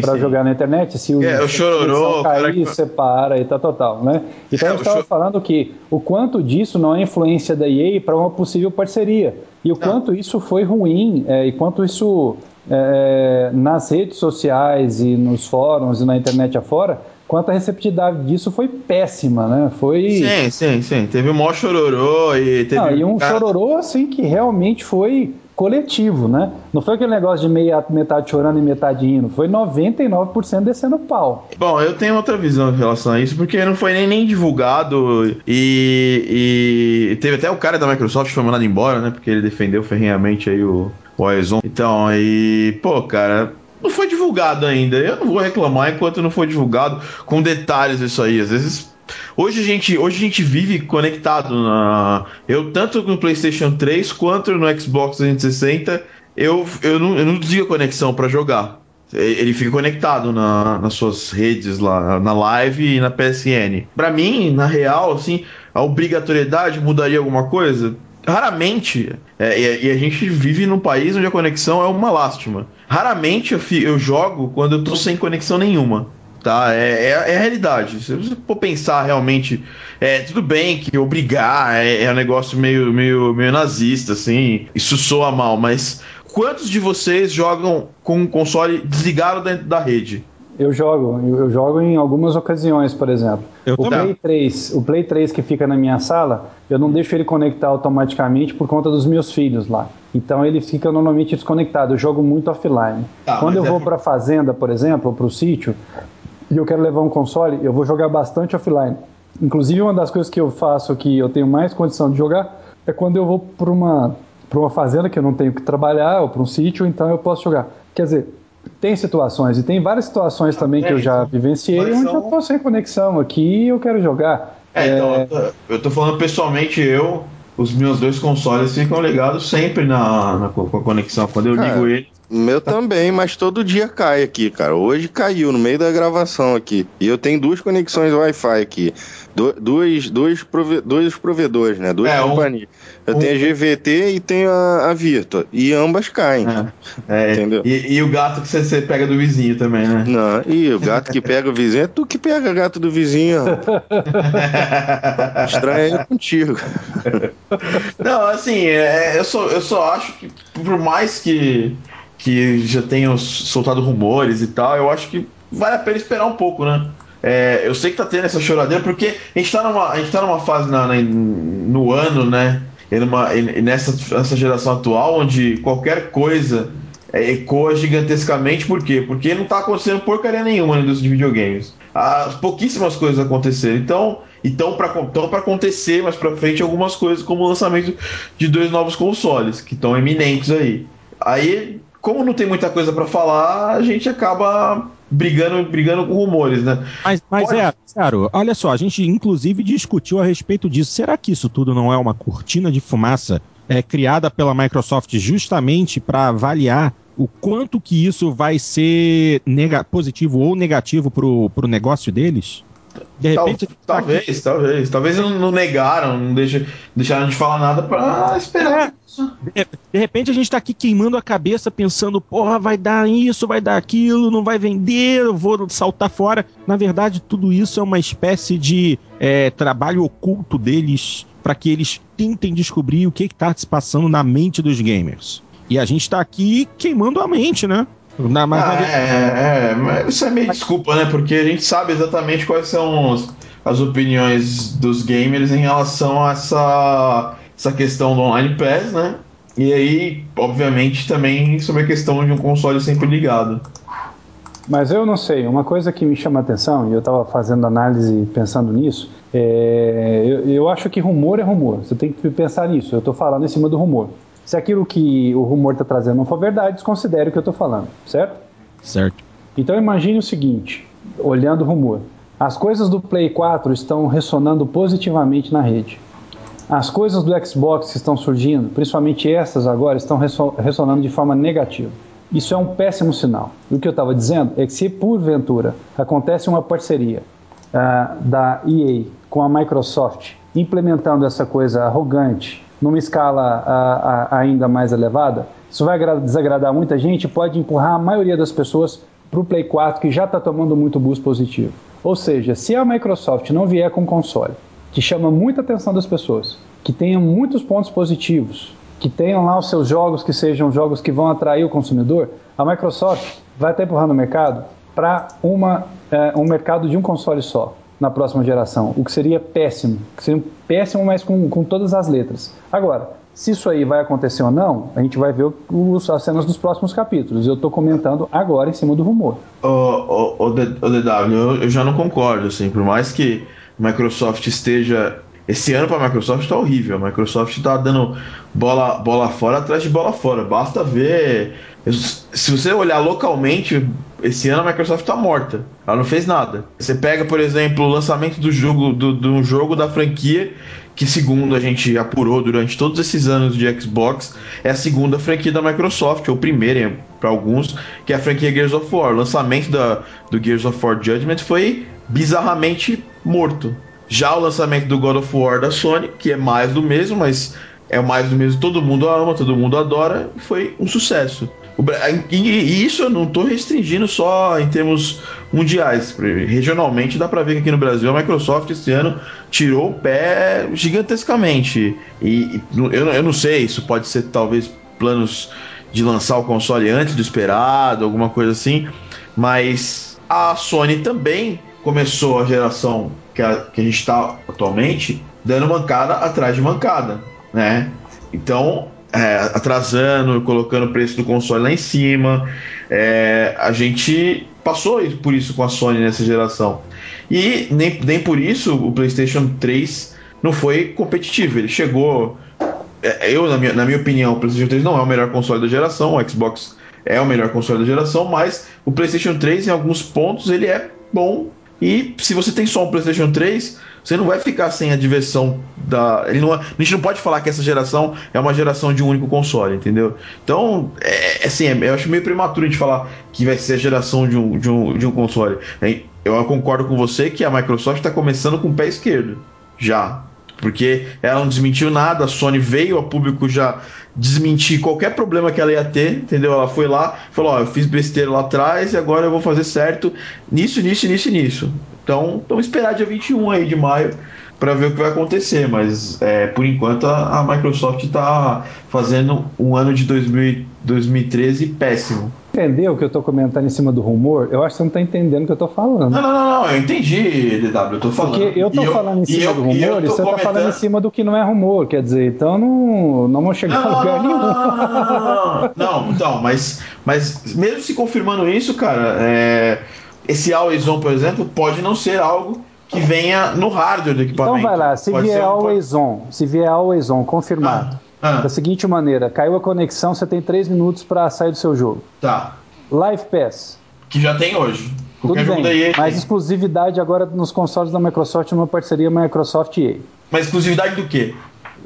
Speaker 2: para jogar na internet. Se o,
Speaker 5: é, o chororô,
Speaker 2: cair, que... você para e tal, tal, tal, né? Então é, gente estava falando que o quanto disso não é influência da EA para uma possível parceria. E o quanto isso foi ruim, é, e quanto isso é, nas redes sociais e nos fóruns e na internet afora, quanto a receptividade disso foi péssima, né? Foi.
Speaker 5: Sim, sim, sim. Teve um maior chororô e teve.
Speaker 2: Não, e um chororô, assim, que realmente foi coletivo, né? Não foi aquele negócio de meia, metade chorando e metade indo. Foi 99% descendo pau.
Speaker 5: Bom, eu tenho outra visão em relação a isso, porque não foi nem, nem divulgado e, e teve até o cara da Microsoft foi mandado embora, né? Porque ele defendeu ferrenhamente aí o, o Horizon. Então, aí, pô, cara, não foi divulgado ainda. Eu não vou reclamar enquanto não for divulgado com detalhes isso aí. Às vezes Hoje a gente, hoje a gente vive conectado na. Eu, tanto no PlayStation 3 quanto no Xbox 360, eu, eu, não, eu não desligo a conexão para jogar. Ele fica conectado na, nas suas redes lá, na live e na PSN. Para mim, na real, assim, a obrigatoriedade mudaria alguma coisa? Raramente. É, e, a gente vive num país onde a conexão é uma lástima. Raramente eu, eu jogo quando eu tô sem conexão nenhuma tá? É, é, é, a realidade. Se você for pensar realmente, é tudo bem que obrigar é, é um negócio meio, meio, meio nazista, assim, isso soa mal, mas quantos de vocês jogam com um console desligado dentro da rede?
Speaker 2: Eu jogo, eu jogo em algumas ocasiões, por exemplo. Eu o Play 3, o Play 3 que fica na minha sala, eu não deixo ele conectar automaticamente por conta dos meus filhos lá. Então ele fica normalmente desconectado. Eu jogo muito offline. Tá, Quando eu é vou para a fazenda, por exemplo, ou para o sítio, e eu quero levar um console, eu vou jogar bastante offline. Inclusive, uma das coisas que eu faço que eu tenho mais condição de jogar é quando eu vou para uma, uma fazenda que eu não tenho que trabalhar, ou para um sítio, então eu posso jogar. Quer dizer, tem situações, e tem várias situações também é, que eu já vivenciei, onde são... eu estou sem conexão aqui e eu quero jogar.
Speaker 5: É, é... Então, eu tô falando pessoalmente, eu, os meus dois consoles ficam ligados sempre na, na com a conexão. Quando eu ligo ele,
Speaker 3: meu também, mas todo dia cai aqui, cara. Hoje caiu no meio da gravação aqui. E eu tenho duas conexões Wi-Fi aqui. Du dois, dois, prove dois provedores, né? Duas é, companhias. Um, eu tenho a GVT e tenho a, a Virtua. E ambas caem.
Speaker 5: É, é, entendeu? E, e, o gato que você, pega do vizinho também, né?
Speaker 3: Não, e o gato que pega o vizinho é tu que pega o gato do vizinho. Estranho é contigo.
Speaker 5: Não, assim, é, eu, só, eu só acho que por mais que que já tenham soltado rumores e tal, eu acho que vale a pena esperar um pouco, né? É, eu sei que tá tendo essa choradeira, porque a gente tá numa, a gente tá numa fase na, na, no ano, né? E, numa, e nessa, nessa geração atual, onde qualquer coisa é, ecoa gigantescamente, por quê? Porque não tá acontecendo porcaria nenhuma na indústria de videogames. Há pouquíssimas coisas aconteceram. Então, então para acontecer mais para frente algumas coisas, como o lançamento de dois novos consoles, que estão eminentes aí. Aí como não tem muita coisa para falar, a gente acaba brigando, brigando com rumores, né?
Speaker 1: Mas, mas Pode... é, Caro, olha só, a gente inclusive discutiu a respeito disso. Será que isso tudo não é uma cortina de fumaça é, criada pela Microsoft justamente para avaliar o quanto que isso vai ser positivo ou negativo para o negócio deles?
Speaker 5: De repente. Tal, talvez, tá talvez. Talvez não, não negaram, não deixa, deixaram de falar nada para esperar.
Speaker 1: É, de, de, repente a gente tá aqui queimando a cabeça pensando, porra, vai dar isso, vai dar aquilo, não vai vender, eu vou saltar fora. Na verdade, tudo isso é uma espécie de é, trabalho oculto deles para que eles tentem descobrir o que está se passando na mente dos gamers. E a gente está aqui queimando a mente, né?
Speaker 5: Na, mas ah, é, é, mas isso é meio desculpa, né? Porque a gente sabe exatamente quais são os, as opiniões dos gamers em relação a essa, essa questão do Online Pass, né? E aí, obviamente, também sobre a questão de um console sempre ligado.
Speaker 2: Mas eu não sei, uma coisa que me chama a atenção, e eu estava fazendo análise pensando nisso, é, eu, eu, acho que rumor é rumor, você tem que pensar nisso, eu estou falando em cima do rumor. Se aquilo que o rumor está trazendo não for verdade, desconsidere o que eu estou falando, certo?
Speaker 1: Certo.
Speaker 2: Então imagine o seguinte, olhando o rumor, as coisas do Play 4 estão ressonando positivamente na rede. As coisas do Xbox que estão surgindo, principalmente essas agora, estão ressonando de forma negativa. Isso é um péssimo sinal. o que eu estava dizendo é que se porventura acontece uma parceria uh, da EA com a Microsoft implementando essa coisa arrogante numa escala uh, uh, ainda mais elevada, isso vai desagradar muita gente, pode empurrar a maioria das pessoas para o Play 4 que já está tomando muito boost positivo. Ou seja, se a Microsoft não vier com um console que chama muita atenção das pessoas, que tenha muitos pontos positivos, que tenham lá os seus jogos que sejam jogos que vão atrair o consumidor, a Microsoft vai estar empurrando o mercado para é, um mercado de um console só na próxima geração, o que seria péssimo, que seria péssimo, mas com, com todas as letras. Agora, se isso aí vai acontecer ou não, a gente vai ver os, as cenas dos próximos capítulos. Eu estou comentando agora em cima do rumor.
Speaker 5: O, o, o, DW, eu, eu já não concordo, assim, por mais que Microsoft esteja esse ano para a Microsoft está horrível. A Microsoft está dando bola, bola fora atrás de bola fora. Basta ver. Se você olhar localmente, esse ano a Microsoft está morta. Ela não fez nada. Você pega, por exemplo, o lançamento do jogo do, do jogo da franquia que segundo a gente apurou durante todos esses anos de Xbox, é a segunda franquia da Microsoft, ou primeira para alguns, que é a franquia Gears of War. O lançamento da, do Gears of War Judgment foi bizarramente morto. Já o lançamento do God of War da Sony, que é mais do mesmo, mas é mais do mesmo, todo mundo ama, todo mundo adora, foi um sucesso. E isso eu não estou restringindo só em termos mundiais. Regionalmente dá para ver que aqui no Brasil a Microsoft esse ano tirou o pé gigantescamente. E eu não sei, isso pode ser talvez planos de lançar o console antes do esperado, alguma coisa assim. Mas a Sony também começou a geração que a, que a gente está atualmente dando mancada atrás de mancada, né? Então, é, atrasando, colocando o preço do console lá em cima. É, a gente passou por isso com a Sony nessa geração. E nem, nem por isso o PlayStation 3 não foi competitivo. Ele chegou. É, eu, na minha, na minha opinião, o PlayStation 3 não é o melhor console da geração, o Xbox é o melhor console da geração, mas o PlayStation 3, em alguns pontos, ele é bom e se você tem só um PlayStation 3, você não vai ficar sem a diversão da. Não, a gente não pode falar que essa geração é uma geração de um único console, entendeu? Então, é, é assim, é, eu acho meio prematuro gente falar que vai ser a geração de um, de um, de um console. Eu concordo com você que a Microsoft está começando com o pé esquerdo. Já. Porque ela não desmentiu nada, a Sony veio a público já desmentir qualquer problema que ela ia ter, entendeu? Ela foi lá, falou: Ó, eu fiz besteira lá atrás e agora eu vou fazer certo nisso, nisso, nisso nisso. Então, vamos esperar dia 21 aí de maio para ver o que vai acontecer, mas é, por enquanto a, a Microsoft está fazendo um ano de 2000, 2013 péssimo.
Speaker 2: Entendeu o que eu estou comentando em cima do rumor? Eu acho que você não está entendendo o que eu estou falando.
Speaker 5: Não, não, não, não, eu entendi, DW, eu tô falando.
Speaker 2: Porque eu estou falando em cima eu, do rumor e você está falando em cima do que não é rumor, quer dizer, então não, não vamos chegar não, a lugar
Speaker 5: não, nenhum. Não, não, não, não, então, mas, mas mesmo se confirmando isso, cara, é, esse Always On, por exemplo, pode não ser algo que venha no hardware do equipamento.
Speaker 2: Então vai lá, se pode vier Always On, se vier Always On confirmado, ah, ah. da seguinte maneira, caiu a conexão, você tem 3 minutos para sair do seu jogo.
Speaker 5: Tá.
Speaker 2: Live Pass.
Speaker 5: Que já tem hoje.
Speaker 2: Tudo bem, mas exclusividade agora nos consoles da Microsoft numa parceria Microsoft EA.
Speaker 5: Mas exclusividade do quê?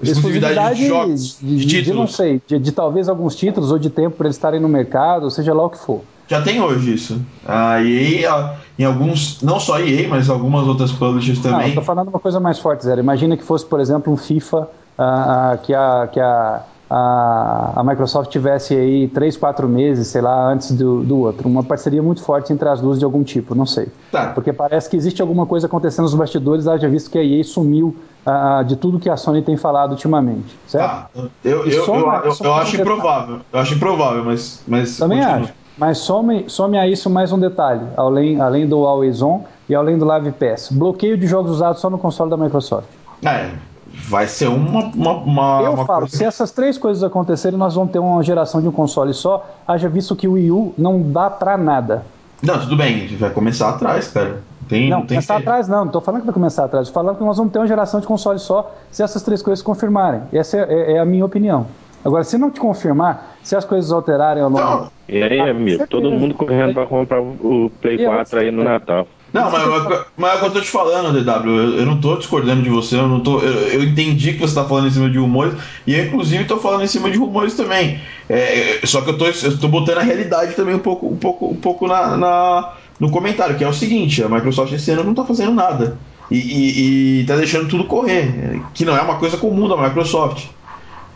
Speaker 2: Exclusividade, exclusividade de jogos, de, de, de não sei, de, de, talvez alguns títulos ou de tempo para eles estarem no mercado, seja lá o que for.
Speaker 5: Já tem hoje isso. A EA, em alguns, não só a EA, mas algumas outras publishers também. Não, eu
Speaker 2: tô falando uma coisa mais forte, Zero. Imagina que fosse, por exemplo, um FIFA uh, que a. Que a a, a Microsoft tivesse aí três, quatro meses, sei lá, antes do, do outro. Uma parceria muito forte entre as duas de algum tipo, não sei.
Speaker 5: Tá.
Speaker 2: Porque parece que existe alguma coisa acontecendo nos bastidores, haja visto que a EA sumiu uh, de tudo que a Sony tem falado ultimamente, certo?
Speaker 5: Tá. Eu, eu, soma, eu, eu, eu acho improvável, eu acho improvável, mas... mas
Speaker 2: Também continua. acho. Mas some, some a isso mais um detalhe, além, além do Always On e além do Live Pass. Bloqueio de jogos usados só no console da Microsoft.
Speaker 5: É, vai ser uma. uma, uma
Speaker 2: Eu
Speaker 5: uma
Speaker 2: falo, coisa... se essas três coisas acontecerem, nós vamos ter uma geração de um console só. Haja visto que o Wii U não dá pra nada.
Speaker 5: Não, tudo bem, a gente vai começar atrás, cara. Tem,
Speaker 2: não,
Speaker 5: não tem
Speaker 2: começar atrás não, não tô falando que vai começar atrás, tô falando que nós vamos ter uma geração de console só se essas três coisas se confirmarem. Essa é, é, é, a minha opinião. Agora, se não te confirmar, se as coisas alterarem ao longo.
Speaker 3: E aí, amigo, todo mundo correndo para comprar o Play 4 aí no Natal.
Speaker 5: Não, mas, mas, mas é o que eu tô te falando, DW. Eu, eu não tô discordando de você, eu não tô. Eu, eu, entendi que você tá falando em cima de rumores, e eu, inclusive, tô falando em cima de rumores também. É, só que eu tô, eu tô botando a realidade também um pouco, um pouco, um pouco na, na no comentário, que é o seguinte: a Microsoft esse ano não tá fazendo nada. E, e, e tá deixando tudo correr, que não é uma coisa comum da Microsoft.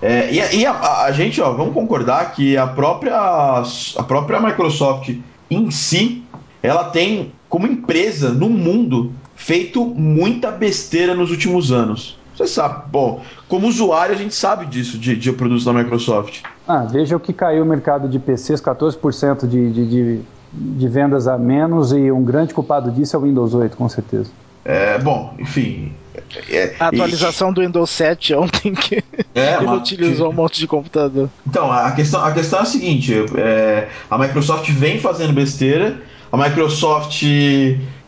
Speaker 5: É, e, e a, a, gente, ó, vamos concordar que a própria, a própria Microsoft em si, ela tem como empresa no mundo, feito muita besteira nos últimos anos. Você sabe, bom, como usuário a gente sabe disso, de, de produtos da Microsoft.
Speaker 2: Ah, veja o que caiu o mercado de PCs, 14% de, de, de, de vendas a menos e um grande culpado disso é o Windows 8, com certeza.
Speaker 5: É, bom, enfim.
Speaker 4: É, a atualização e... do Windows 7 ontem que é, ele utilizou um monte de computador.
Speaker 5: Então, a questão, a questão é a seguinte: é, a Microsoft vem fazendo besteira a Microsoft,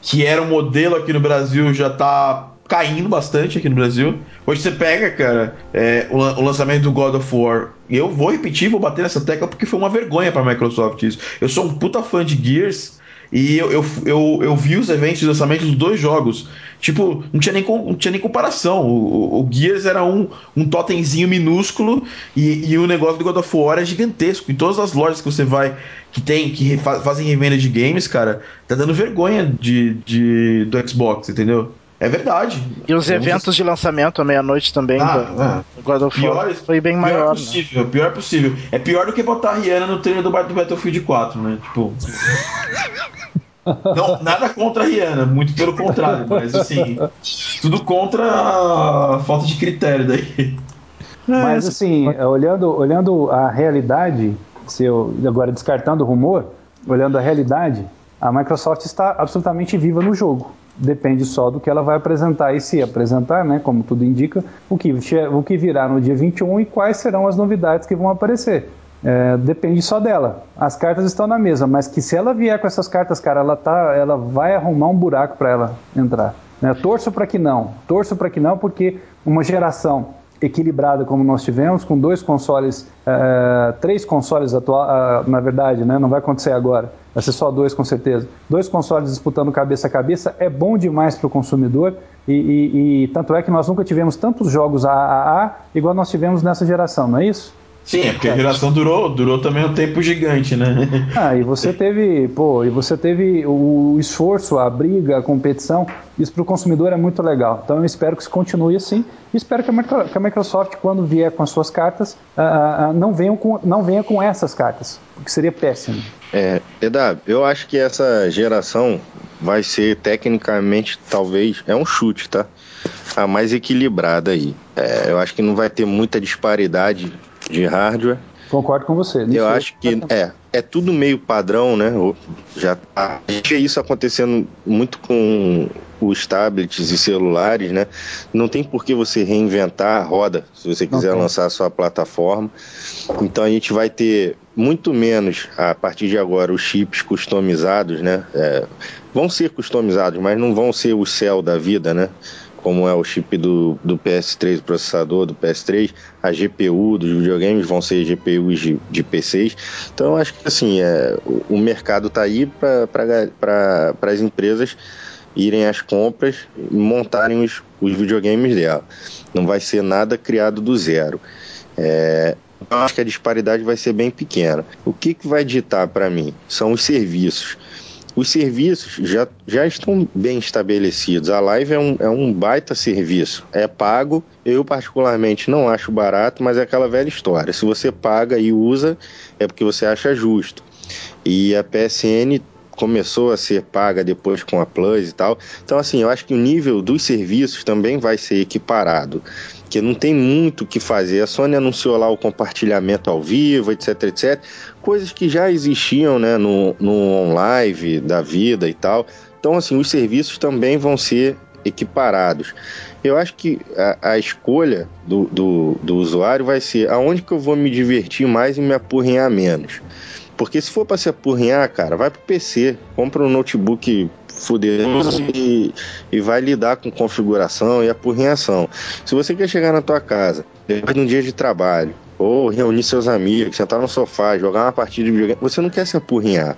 Speaker 5: que era um modelo aqui no Brasil, já tá caindo bastante aqui no Brasil. Hoje você pega, cara, é, o, o, lançamento do God of War. Eu vou repetir, vou bater nessa tecla porque foi uma vergonha para a Microsoft isso. Eu sou um puta fã de Gears e eu, eu, eu, eu, vi os eventos de lançamento dos dois jogos. Tipo, não tinha nem, não tinha nem comparação. O, o Gears era um, um totemzinho minúsculo e, e o negócio do God of War é gigantesco. Em todas as lojas que você vai, que tem, que fazem revenda de games, cara, tá dando vergonha de, de, do Xbox, entendeu? É verdade.
Speaker 4: E os eventos de lançamento à meia-noite também ah, do, é. God of War pior, foi bem maior.
Speaker 5: Pior né? possível, né? pior possível. É pior do que botar a Rihanna no treino do, do Battlefield 4, né? Tipo. Não, nada contra a Rihanna, muito pelo contrário, mas assim, tudo contra a falta de critério daí.
Speaker 2: Mas assim, olhando, olhando a realidade, se eu, agora descartando o rumor, olhando a realidade, a Microsoft está absolutamente viva no jogo. Depende só do que ela vai apresentar e se apresentar, né, como tudo indica, o que, o que virá no dia 21 e quais serão as novidades que vão aparecer. É, depende só dela. As cartas estão na mesa, mas que se ela vier com essas cartas, cara, ela, tá, ela vai arrumar um buraco para ela entrar. Né? Torço para que não. Torço para que não, porque uma geração equilibrada como nós tivemos, com dois consoles, é, três consoles atual, uh, na verdade, né? não vai acontecer agora, vai ser só dois com certeza. Dois consoles disputando cabeça a cabeça é bom demais para o consumidor e, e, e, tanto é que nós nunca tivemos tantos jogos AAA igual nós tivemos nessa geração, não é isso?
Speaker 5: Sim, é porque a geração durou, durou também um tempo gigante, né?
Speaker 2: Ah, e você teve, pô, e você teve o esforço, a briga, a competição. Isso para o consumidor é muito legal. Então eu espero que isso continue assim. E espero que a Microsoft, quando vier com as suas cartas, uh, uh, não, venha com, não venha com essas cartas, porque seria péssimo.
Speaker 3: É, Eda, eu acho que essa geração vai ser tecnicamente, talvez, é um chute, tá? A mais equilibrada aí. É, eu acho que não vai ter muita disparidade de hardware.
Speaker 2: Concordo com você.
Speaker 3: Eu acho que é, é tudo meio padrão, né? Já tá. A gente vê isso acontecendo muito com os tablets e celulares, né? Não tem por que você reinventar a roda se você quiser lançar a sua plataforma. Então a gente vai ter muito menos a partir de agora os chips customizados, né? É, vão ser customizados, mas não vão ser o céu da vida, né? Como é o chip do, do PS3, o processador do PS3, a GPU dos videogames vão ser GPUs de, de PCs. Então, acho que assim, é, o, o mercado está aí para as empresas irem às compras e montarem os, os videogames dela. Não vai ser nada criado do zero. É, eu acho que a disparidade vai ser bem pequena. O que, que vai ditar para mim são os serviços os serviços já, já estão bem estabelecidos. A live é um, é um baita serviço. É pago. Eu, particularmente, não acho barato, mas é aquela velha história. Se você paga e usa, é porque você acha justo. E a PSN começou a ser paga depois com a Plus e tal. Então, assim, eu acho que o nível dos serviços também vai ser equiparado porque não tem muito o que fazer. A Sony anunciou lá o compartilhamento ao vivo, etc, etc. Coisas que já existiam né, no, no da vida e tal. Então, assim, os serviços também vão ser equiparados. Eu acho que a, a escolha do, do, do, usuário vai ser aonde que eu vou me divertir mais e me apurrinhar menos. Porque se for para se apurrinhar, cara, vai pro PC, compra um notebook fuderoso e, e vai lidar com configuração e apurrinhação. Se você quer chegar na tua casa, depois de um dia de trabalho, ou reunir seus amigos, sentar no sofá, jogar uma partida de videogame, você não quer se apurrinhar.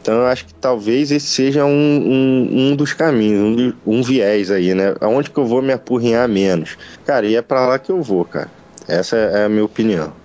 Speaker 3: Então eu acho que talvez esse seja um, um, um dos caminhos, um, um, viés aí, né? Aonde que eu vou me apurrinhar menos? Cara, e é pra lá que eu vou, cara. Essa é a minha opinião.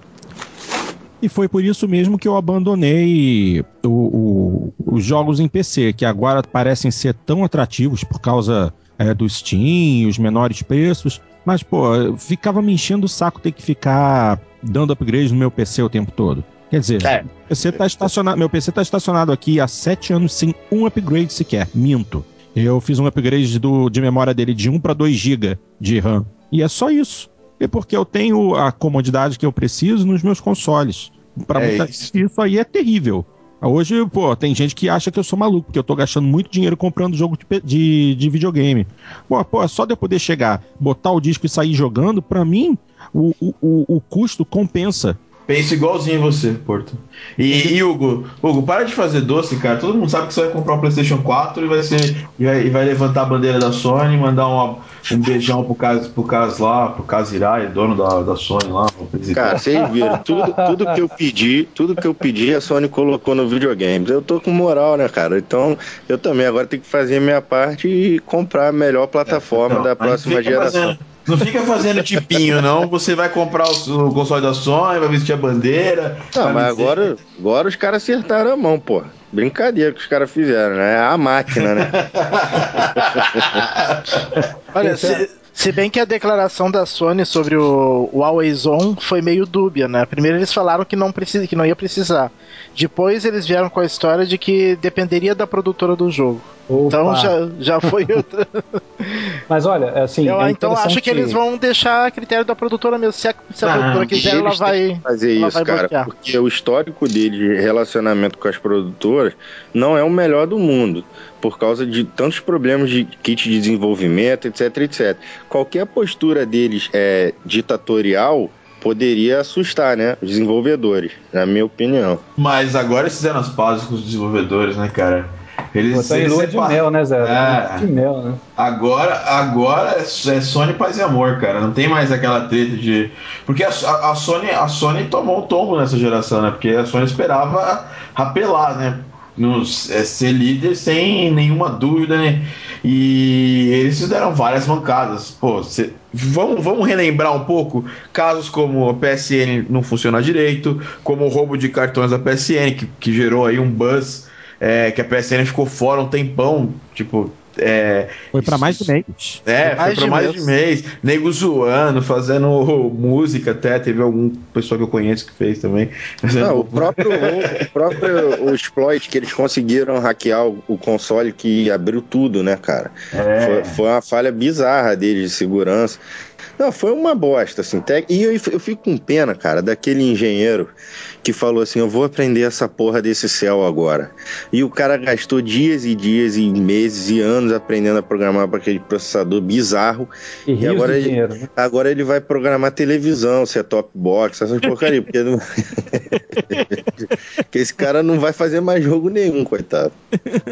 Speaker 1: E foi por isso mesmo que eu abandonei o, o, os jogos em PC, que agora parecem ser tão atrativos por causa é, do Steam, os menores preços. Mas, pô, ficava me enchendo o saco ter que ficar dando upgrade no meu PC o tempo todo. Quer dizer, é. PC tá estacionado, meu PC está estacionado aqui há sete anos sem um upgrade sequer. Minto. Eu fiz um upgrade do, de memória dele de 1 para 2 GB de RAM. E é só isso. É porque eu tenho a comodidade que eu preciso nos meus consoles. Para é muita isso. isso aí é terrível. Hoje, pô, tem gente que acha que eu sou maluco, porque eu tô gastando muito dinheiro comprando jogo de, de, de videogame. Pô, pô, só de eu poder chegar, botar o disco e sair jogando, para mim, o, o, o custo compensa.
Speaker 5: Penso igualzinho você, Porto. E, e, Hugo, Hugo, para de fazer doce, cara. Todo mundo sabe que você vai comprar um PlayStation 4 e vai ser e vai, e vai levantar a bandeira da Sony, mandar uma, um beijão pro Cas, pro Cas lá, pro Casirai, dono da, da Sony lá.
Speaker 3: Cara, vocês viram, tudo, tudo que eu pedi, tudo que eu pedi, a Sony colocou no videogame. Eu tô com moral, né, cara? Então, eu também agora tenho que fazer a minha parte e comprar a melhor plataforma é, então, da próxima geração. Fazendo
Speaker 5: não fica fazendo tipinho, não. Você vai comprar o, o console da Sony, vai vestir a bandeira.
Speaker 3: Não, mas agora, agora os caras acertaram a mão, pô. Brincadeira que os caras fizeram, né? É a máquina, né?
Speaker 4: Olha, se, se bem que a declaração da Sony sobre o, o Always On foi meio dúbia, né? Primeiro eles falaram que não, precisa, que não ia precisar. Depois eles vieram com a história de que dependeria da produtora do jogo. Opa. Então já, já foi outra.
Speaker 2: Mas olha, assim.
Speaker 4: Eu, é então acho que eles vão deixar a critério da produtora mesmo. Se a, se a ah, produtora quiser, ela vai.
Speaker 3: Fazer ela isso, vai cara. Bloquear. Porque o histórico dele de relacionamento com as produtoras não é o melhor do mundo. Por causa de tantos problemas de kit de desenvolvimento, etc, etc. Qualquer postura deles é ditatorial poderia assustar, né? Os desenvolvedores, na minha opinião.
Speaker 5: Mas agora eles fizeram as pazes com os desenvolvedores, né, cara?
Speaker 2: Eles, Pô, eles lua de mel, né, Zé? É.
Speaker 5: De mel, né? Agora, agora é Sony paz e amor, cara. Não tem mais aquela treta de. Porque a, a, Sony, a Sony tomou um tombo nessa geração, né? Porque a Sony esperava rapelar, né? Nos, é, ser líder sem nenhuma dúvida, né? E eles fizeram várias mancadas. Pô, cê, vamos, vamos relembrar um pouco casos como a PSN não funcionar direito, como o roubo de cartões da PSN, que, que gerou aí um buzz é, que a PSN ficou fora um tempão, tipo. É,
Speaker 1: foi para mais de mês.
Speaker 5: É, foi, foi para mais de mês. Nego zoando, fazendo música até. Teve algum pessoa que eu conheço que fez também.
Speaker 3: Não, o próprio, o, próprio o exploit que eles conseguiram hackear o, o console que abriu tudo, né, cara? É. Foi, foi uma falha bizarra deles de segurança. Não, foi uma bosta, assim. E eu, eu fico com pena, cara, daquele engenheiro que falou assim: eu vou aprender essa porra desse céu agora. E o cara gastou dias e dias e meses e anos aprendendo a programar para aquele processador bizarro. E, e agora, ele, dinheiro, né? agora ele vai programar televisão, set-top box, essas porcaria. porque, não... porque esse cara não vai fazer mais jogo nenhum, coitado.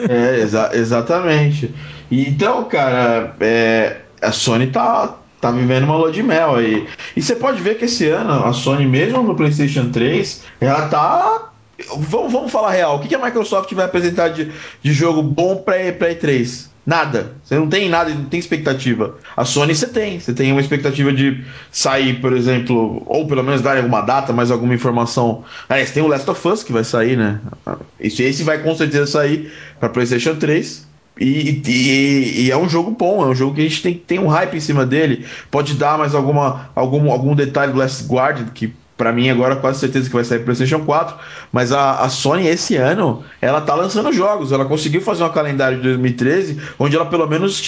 Speaker 5: É, exa exatamente. Então, cara, é, a Sony tá tá vivendo uma lua de mel aí. E você pode ver que esse ano a Sony, mesmo no PlayStation 3, ela tá. Vamos, vamos falar real. O que, que a Microsoft vai apresentar de, de jogo bom pra, pra E3? Nada. Você não tem nada, não tem expectativa. A Sony você tem. Você tem uma expectativa de sair, por exemplo, ou pelo menos dar alguma data, mais alguma informação. Ah, você tem o Last of Us que vai sair, né? Esse, esse vai com certeza sair para PlayStation 3. E, e, e, é um jogo bom, é um jogo que a gente tem, tem um hype em cima dele. Pode dar mais alguma, algum, algum detalhe do Last Guard, que para mim agora quase certeza que vai sair pro PlayStation 4. Mas a, a, Sony esse ano, ela tá lançando jogos. Ela conseguiu fazer um calendário de 2013 onde ela pelo menos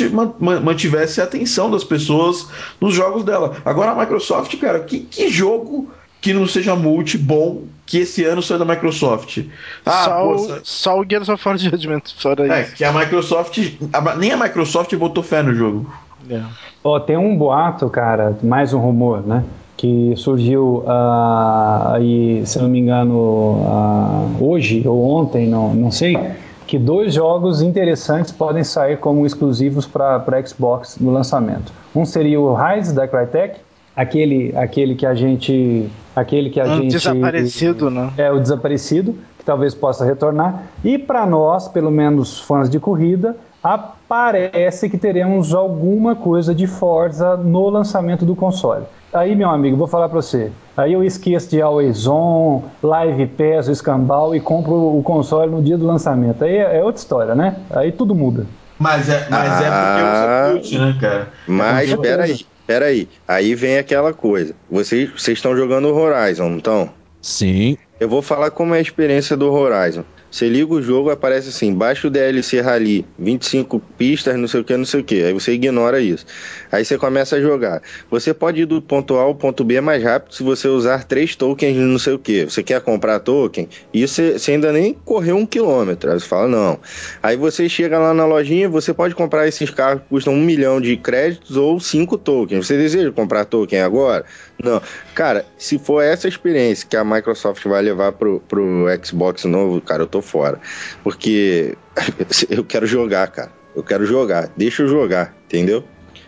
Speaker 5: mantivesse a atenção das pessoas nos jogos dela. Agora a Microsoft, cara, que, que jogo que não seja multi bom que esse ano saiu da Microsoft.
Speaker 4: Ah, só, pô, o, só o Gears of War Judgment, fora
Speaker 5: é, isso. que a Microsoft. A, nem a Microsoft botou fé no jogo.
Speaker 2: É. Oh, tem um boato, cara, mais um rumor, né? Que que surgiu uh, aí, se não me engano, uh, hoje ou ontem, não, não sei, que dois jogos interessantes podem sair como exclusivos para Xbox no lançamento. Um seria o Rise da Crytek, aquele, aquele que a gente, aquele que a um gente
Speaker 4: desaparecido, né?
Speaker 2: É o desaparecido, que talvez possa retornar. E para nós, pelo menos fãs de corrida, aparece que teremos alguma coisa de Forza no lançamento do console. Aí, meu amigo, vou falar para você. Aí eu esqueço de Always On, Live Pass, o escambau e compro o console no dia do lançamento. Aí é, é outra história, né? Aí tudo muda.
Speaker 5: Mas é, mas ah, é porque você curte, né, cara?
Speaker 3: Mas é peraí, peraí. Aí vem aquela coisa. Vocês, vocês estão jogando Horizon, não estão?
Speaker 1: Sim.
Speaker 3: Eu vou falar como é a experiência do Horizon. Você liga o jogo, aparece assim, baixa o DLC Rally, 25 pistas, não sei o que, não sei o que. Aí você ignora isso. Aí você começa a jogar. Você pode ir do ponto A ao ponto B mais rápido se você usar três tokens não sei o que. Você quer comprar token? Isso você ainda nem correu um quilômetro. Aí você fala, não. Aí você chega lá na lojinha, você pode comprar esses carros que custam um milhão de créditos ou cinco tokens. Você deseja comprar token agora? Não. Cara, se for essa experiência que a Microsoft vai levar pro, pro Xbox novo, cara, eu tô fora. Porque eu quero jogar, cara. Eu quero jogar. Deixa eu jogar, entendeu?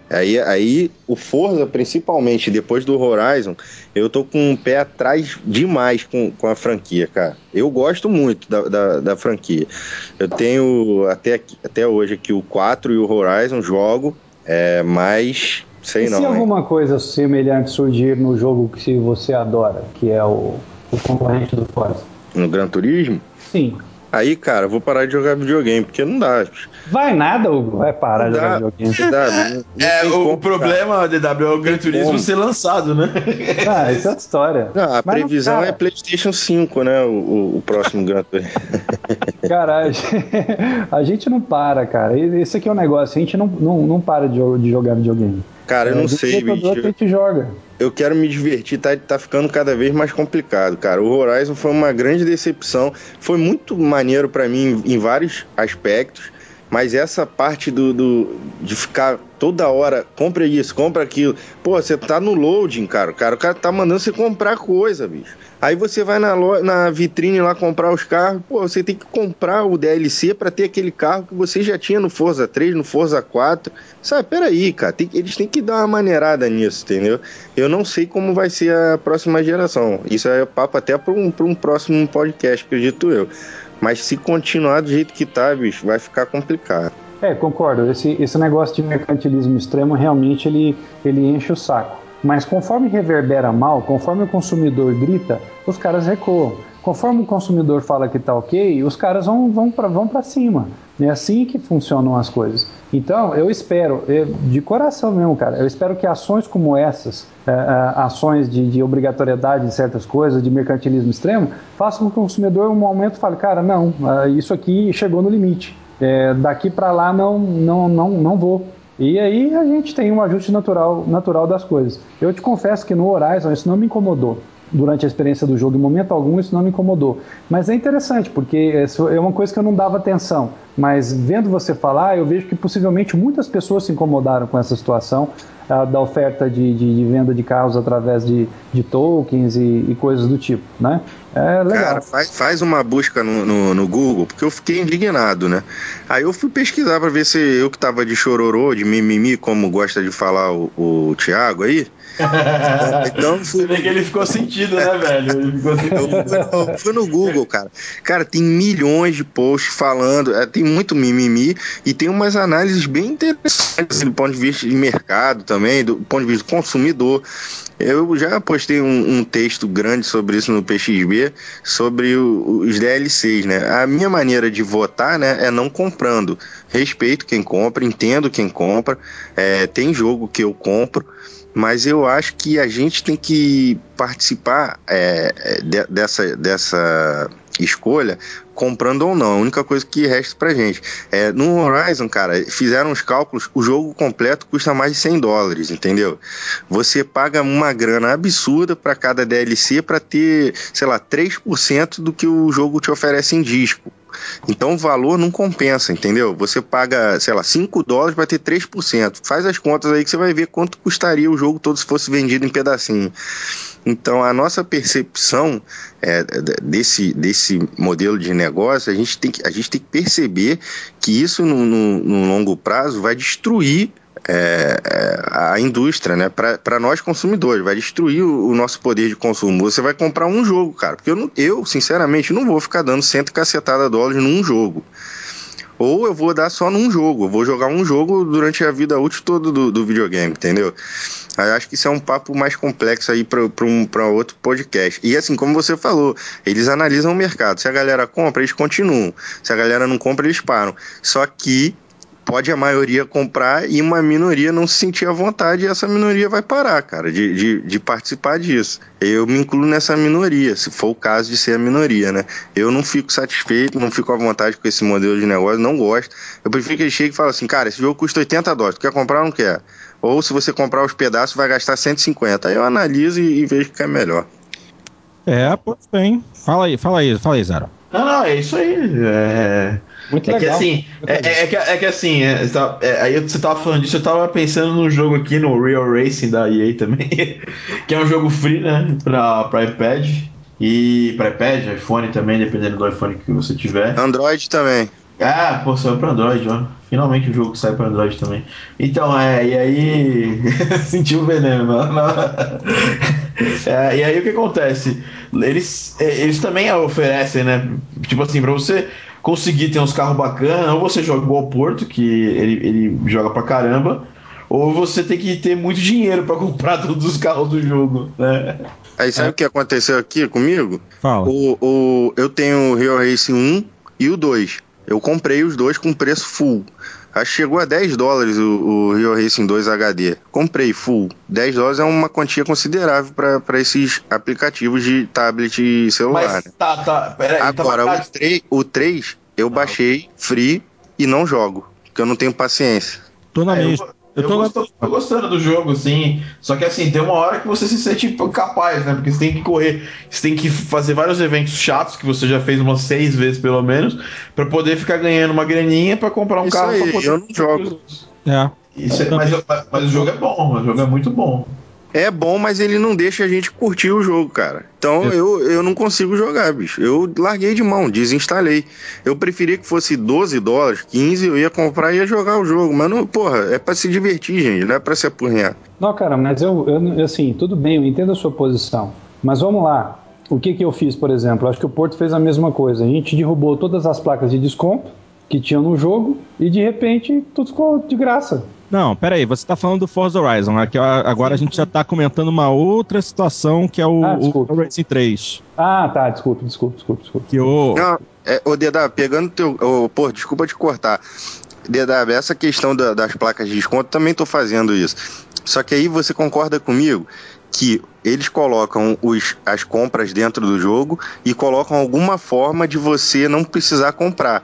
Speaker 3: Aí, aí o Forza, principalmente depois do Horizon, eu tô com um pé atrás demais com, com a franquia, cara. Eu gosto muito da, da, da franquia. Eu tenho até, até hoje aqui o 4 e o Horizon, jogo, é, mas sei e não.
Speaker 2: Se hein? alguma coisa semelhante surgir no jogo que você adora, que é o, o concorrente do Forza?
Speaker 3: No Gran Turismo?
Speaker 2: Sim.
Speaker 3: Aí, cara, vou parar de jogar videogame, porque não dá.
Speaker 2: Vai nada, Hugo. Vai parar de jogar videogame. Não dá,
Speaker 5: não, não é, o como, problema, cara. DW, é o Gran Turismo como. ser lançado, né?
Speaker 2: Ah, isso é outra história.
Speaker 3: Não, a Mas previsão não, é PlayStation 5, né? O, o, o próximo Gran Turismo.
Speaker 2: Cara, a gente não para, cara. Esse aqui é o um negócio. A gente não, não, não para de, de jogar videogame.
Speaker 3: Cara, eu não é, sei, bicho.
Speaker 2: Que a gente joga.
Speaker 3: Eu quero me divertir, tá, tá ficando cada vez mais complicado, cara. O Horizon foi uma grande decepção. Foi muito maneiro para mim em vários aspectos, mas essa parte do, do, de ficar toda hora, compra isso, compra aquilo. Pô, você tá no loading, cara. cara. O cara tá mandando você comprar coisa, bicho. Aí você vai na, lo... na vitrine lá comprar os carros, pô, você tem que comprar o DLC para ter aquele carro que você já tinha no Forza 3, no Forza 4. Sabe, peraí, cara, tem... eles têm que dar uma maneirada nisso, entendeu? Eu não sei como vai ser a próxima geração. Isso é papo até para um, um próximo podcast, acredito eu. Mas se continuar do jeito que tá, bicho, vai ficar complicado.
Speaker 2: É, concordo. Esse, esse negócio de mercantilismo extremo realmente ele, ele enche o saco. Mas conforme reverbera mal, conforme o consumidor grita, os caras recuam. Conforme o consumidor fala que está ok, os caras vão, vão para vão cima. É assim que funcionam as coisas. Então, eu espero, de coração mesmo, cara, eu espero que ações como essas, é, é, ações de, de, obrigatoriedade de certas coisas, de mercantilismo extremo, façam com que o consumidor, um momento, fale: cara, não, é, isso aqui chegou no limite. É, daqui para lá não, não, não, não vou. E aí a gente tem um ajuste natural, natural das coisas. Eu te confesso que no Horizon isso não me incomodou. Durante a experiência do jogo, em momento algum, isso não me incomodou. Mas é interessante, porque é uma coisa que eu não dava atenção. Mas vendo você falar, eu vejo que possivelmente muitas pessoas se incomodaram com essa situação uh, da oferta de, de, de, venda de carros através de, de tokens e, e coisas do tipo, né? É legal. Cara,
Speaker 3: faz, faz uma busca no, no, no, Google, porque eu fiquei indignado, né? Aí eu fui pesquisar para ver se eu que tava de chororô, de mimimi, como gosta de falar o, o Thiago aí.
Speaker 5: Então fui... Você vê que ele ficou sentido, né, velho? Ele ficou sentido.
Speaker 3: Eu fui, no, Google, cara. Cara, tem milhões de posts falando, é, tem muito mimimi e tem umas análises bem interessantes do ponto de vista de mercado também, do ponto de vista do consumidor. Eu já postei um, um, texto grande sobre isso no PXB, sobre o, os DLCs, né? A minha maneira de votar, né, é não comprando. Respeito quem compra, entendo quem compra. É, tem jogo que eu compro, mas eu acho que a gente tem que participar é, é de, dessa, dessa escolha comprando ou não. A única coisa que resta pra gente. É, no Horizon, cara, fizeram os cálculos, o jogo completo custa mais de 100 dólares, entendeu? Você paga uma grana absurda para cada DLC para ter, sei lá, 3% do que o jogo te oferece em disco. Então o valor não compensa, entendeu? Você paga, sei lá, 5 dólares para ter 3%. Faz as contas aí que você vai ver quanto custaria o jogo todo se fosse vendido em pedacinho. Então, a nossa percepção é, desse, desse modelo de negócio, a gente tem que, a gente tem que perceber que isso, no, no, no longo prazo, vai destruir é, é a indústria, né? Para nós consumidores, vai destruir o, o, nosso poder de consumo. Você vai comprar um jogo, cara. Porque eu, eu sinceramente, não vou ficar dando cento cacetada dólares num jogo. Ou eu vou dar só num jogo. Eu vou jogar um jogo durante a vida útil toda do, do videogame, entendeu? Eu acho que isso é um papo mais complexo aí para um, outro podcast. E assim, como você falou, eles analisam o mercado. Se a galera compra, eles continuam. Se a galera não compra, eles param. Só que pode a maioria comprar e uma minoria não se sentir à vontade e essa minoria vai parar, cara, de, de, de, participar disso. Eu me incluo nessa minoria, se for o caso de ser a minoria, né? Eu não fico satisfeito, não fico à vontade com esse modelo de negócio, não gosto. Eu prefiro que ele chegue e fale assim, cara, esse jogo custa 80 dólares, tu quer comprar ou não quer? Ou se você comprar os pedaços, vai gastar 150. Aí eu analiso e, e vejo que é melhor.
Speaker 1: É, pois bem. Fala aí, fala aí, fala aí, Zero.
Speaker 5: Não, não, é isso aí. É... Muito é legal. Que, assim, é, é, que, é que assim, é, é, aí você tava falando disso, eu tava pensando num jogo aqui no Real Racing da EA também, que é um jogo free, né, pra, pra iPad. E para iPad, iPhone também, dependendo do iPhone que você tiver.
Speaker 3: Android também.
Speaker 5: Ah, pô, saiu pra Android, ó. Finalmente o jogo sai pra Android também. Então, é, e aí. Sentiu o veneno, é, E aí o que acontece? Eles, é, eles também oferecem, né? Tipo assim, pra você conseguir ter uns carros bacanas, ou você joga igual o Porto, que ele, ele joga pra caramba, ou você tem que ter muito dinheiro para comprar todos os carros do jogo, né?
Speaker 3: Aí sabe é. o que aconteceu aqui comigo?
Speaker 1: Fala.
Speaker 3: O, o, eu tenho o Real Racing 1 e o 2. Eu comprei os dois com preço full. Acho que chegou a 10 dólares o, o Rio Racing 2 HD. Comprei full. 10 dólares é uma quantia considerável para esses aplicativos de tablet e celular. Mas,
Speaker 5: né? tá, tá. Peraí,
Speaker 3: tá Agora, tá o, 3, o 3 eu baixei free e não jogo, porque eu não tenho paciência.
Speaker 1: Tô na é, mesma.
Speaker 5: Eu, eu, tô, gosto, tô, gostando do jogo, sim. Só que assim, tem uma hora que você se sente capaz, né? Porque você tem que correr, você tem que fazer vários eventos chatos que você já fez umas seis vezes pelo menos, para poder ficar ganhando uma graninha para comprar um
Speaker 3: Isso
Speaker 5: carro.
Speaker 3: Aí, eu não jogo.
Speaker 1: É.
Speaker 5: Isso é, mas, mas o jogo é bom, o jogo é muito bom
Speaker 3: é bom, mas ele não deixa a gente curtir o jogo, cara. Então é. eu, eu não consigo jogar, bicho. Eu larguei de mão, desinstalei. Eu preferia que fosse 12 dólares, 15, eu ia comprar e ia jogar o jogo. Mas não, porra, é pra se divertir, gente, não é pra se apurrear.
Speaker 2: Não, cara, mas eu, eu assim, tudo bem, eu entendo a sua posição. Mas vamos lá. O que, que eu fiz, por exemplo? Acho que o Porto fez a mesma coisa. A gente derrubou todas as placas de desconto que tinham no jogo e de repente tudo ficou de graça.
Speaker 1: Não, peraí, você tá falando do Forza Horizon, né? que agora a gente já tá comentando uma outra situação que é o, ah, o Racing 3.
Speaker 2: Ah, tá, desculpa, desculpa, desculpa, desculpa.
Speaker 3: Que o... Não, é, ô Deda, pegando teu... Oh, pô, desculpa te cortar. DW, essa questão da, das placas de desconto, também tô fazendo isso. Só que aí você concorda comigo que eles colocam os, as compras dentro do jogo e colocam alguma forma de você não precisar comprar.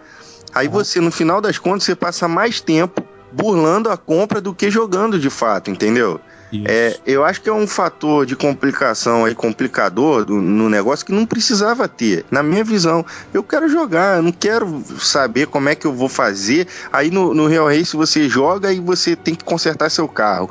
Speaker 3: Aí você, no final das contas, você passa mais tempo burlando a compra do que jogando de fato, entendeu? É, eu acho que é um fator de complicação aí, complicador do, no negócio que não precisava ter. Na minha visão, eu quero jogar, eu não quero saber como é que eu vou fazer. Aí no, no Real Race você joga e você tem que consertar seu carro.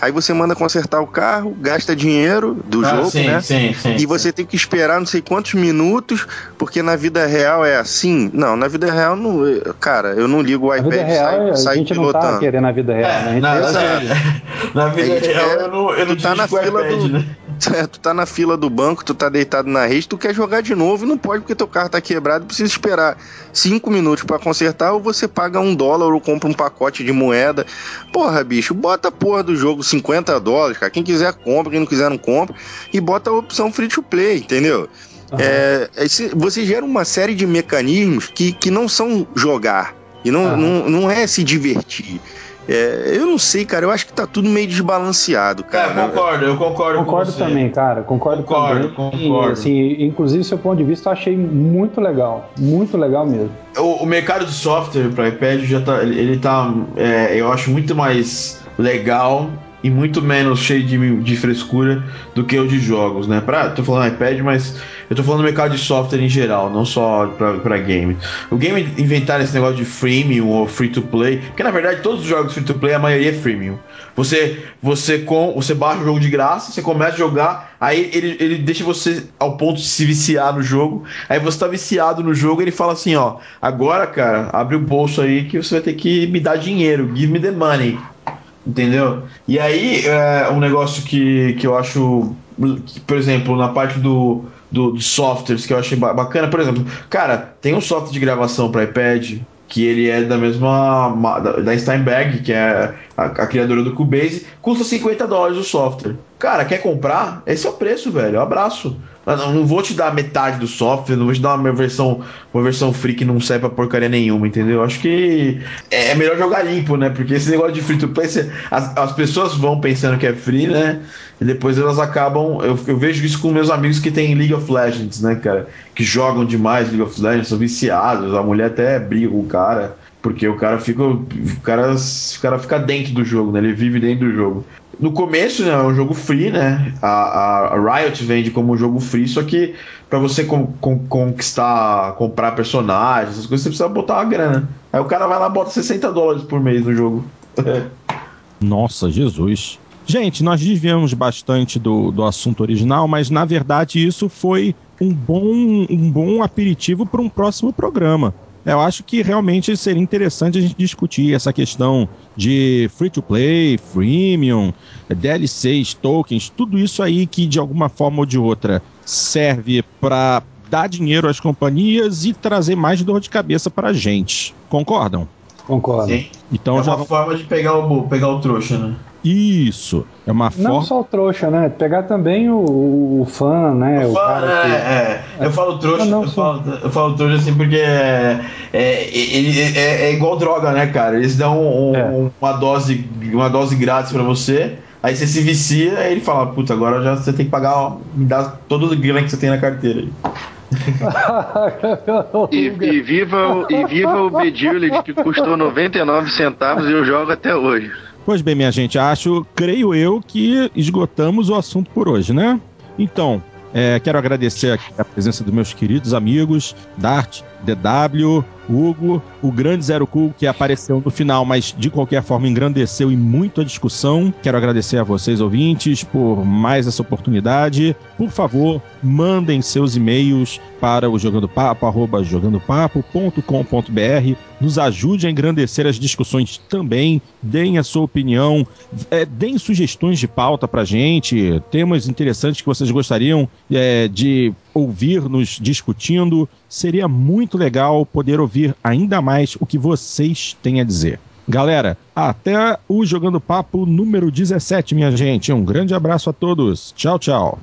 Speaker 3: Aí você manda consertar o carro, gasta dinheiro do ah, jogo, sim, né? Sim, sim, e você tem que esperar não sei quantos minutos, porque na vida real é assim. Não, na vida real, não, cara, eu não ligo o iPad
Speaker 2: e
Speaker 3: saio,
Speaker 2: a gente pilotando. não tá querendo na vida real, é, né? Na,
Speaker 5: na, vida real, eu não, eu não
Speaker 3: tá na fila iPad, do, né? É, tu tá na fila do banco, tu tá deitado na rede, tu quer jogar de novo e não pode porque teu carro tá quebrado, precisa esperar cinco minutos para consertar ou você paga um dólar ou compra um pacote de moeda. Porra, bicho, bota a porra do jogo 50 dólares, cara. Quem quiser compra, quem não quiser não compra. E bota a opção free to play, entendeu? Uhum. É, você gera uma série de mecanismos que, que não são jogar. E não, não, não é se divertir. É, eu não sei, cara. Eu acho que tá tudo meio desbalanceado, é, cara.
Speaker 5: É, concordo, eu concordo.
Speaker 2: Concordo também, cara. Concordo,
Speaker 5: concordo também. Concordo.
Speaker 2: assim, inclusive, seu ponto de vista, eu achei muito legal. Muito legal mesmo.
Speaker 5: O, o mercado de software para iPad já tá. Ele, ele tá. É, eu acho muito mais legal e muito menos cheio de, de frescura do que o de jogos, né? Pra, tô falando iPad, mas eu tô falando do mercado de software em geral, não só para game. O game inventar esse negócio de freemium ou free to play, porque na verdade todos os jogos free to play a maioria é freemium. Você você com você baixa o jogo de graça, você começa a jogar, aí ele, ele deixa você ao ponto de se viciar no jogo. Aí você tá viciado no jogo, ele fala assim, ó, agora, cara, abre o bolso aí que você vai ter que me dar dinheiro, give me the money. Entendeu? E aí, é um negócio que, que eu acho, que, por exemplo, na parte do, do, de softwares que eu achei bacana. Por exemplo, cara, tem um software de gravação para iPad que ele é da mesma da Steinberg, que é a, a, criadora do Cubase, custa 50 dólares o software. Cara, quer comprar? Esse é o preço, velho. Um abraço. Não, vou te dar metade do software, não vou te dar uma versão, uma versão free que não serve pra porcaria nenhuma, entendeu? Acho que é melhor jogar limpo, né? Porque esse negócio de free to play, as, as pessoas vão pensando que é free, né? E depois elas acabam. Eu, eu vejo isso com meus amigos que tem League of Legends, né, cara? Que jogam demais League of Legends, são viciados, a mulher até briga com o cara. Porque o cara fica. O cara, o cara fica dentro do jogo, né? Ele vive dentro do jogo. No começo, né, é um jogo free, né? A, a Riot vende como um jogo free, só que para você con con conquistar, comprar personagens, essas coisas, você precisa botar uma grana. Aí o cara vai lá e bota 60 dólares por mês no jogo.
Speaker 1: Nossa, Jesus. Gente, nós desviamos bastante do, do assunto original, mas na verdade isso foi um bom, um bom aperitivo para um próximo programa. Eu acho que realmente seria interessante a gente discutir essa questão de free to play, freemium, DLCs, tokens, tudo isso aí que de alguma forma ou de outra serve para dar dinheiro às companhias e trazer mais dor de cabeça para a gente. Concordam?
Speaker 2: Concordo. Sim.
Speaker 5: Então é já... uma forma de pegar o, pegar o trouxa, né?
Speaker 1: Isso. É uma forma.
Speaker 2: Não só o trouxa, né? Pegar também o, o fã, né?
Speaker 5: O, o fã, cara é, que... é, Eu falo trouxa, não, não, eu, falo, eu falo trouxa assim porque é, é, é, é igual droga, né, cara? Eles dão um, é. uma, dose, uma dose grátis pra você. Aí você se vicia, aí ele fala, puta, agora já você tem que pagar, ó, me dá todo o grana que você tem na carteira aí.
Speaker 3: E, e, viva, e viva o Bedillet que custou 99 centavos e eu jogo até hoje.
Speaker 1: Pois bem, minha gente, acho, creio eu, que esgotamos o assunto por hoje, né? Então, é, quero agradecer a presença dos meus queridos amigos, Dart, DW, Hugo, o grande Zero Cool que apareceu no final, mas de qualquer forma engrandeceu e muito a discussão. Quero agradecer a vocês, ouvintes, por mais essa oportunidade. Por favor, mandem seus e-mails para o jogandopapo, arroba jogandopapo.com.br. Nos ajude a engrandecer as discussões também. Deem a sua opinião, é, deem sugestões de pauta para gente, temas interessantes que vocês gostariam é, de ouvir-nos discutindo. Seria muito legal poder ouvir ainda mais o que vocês têm a dizer. Galera, até o Jogando Papo número 17, minha gente. Um grande abraço a todos. Tchau, tchau.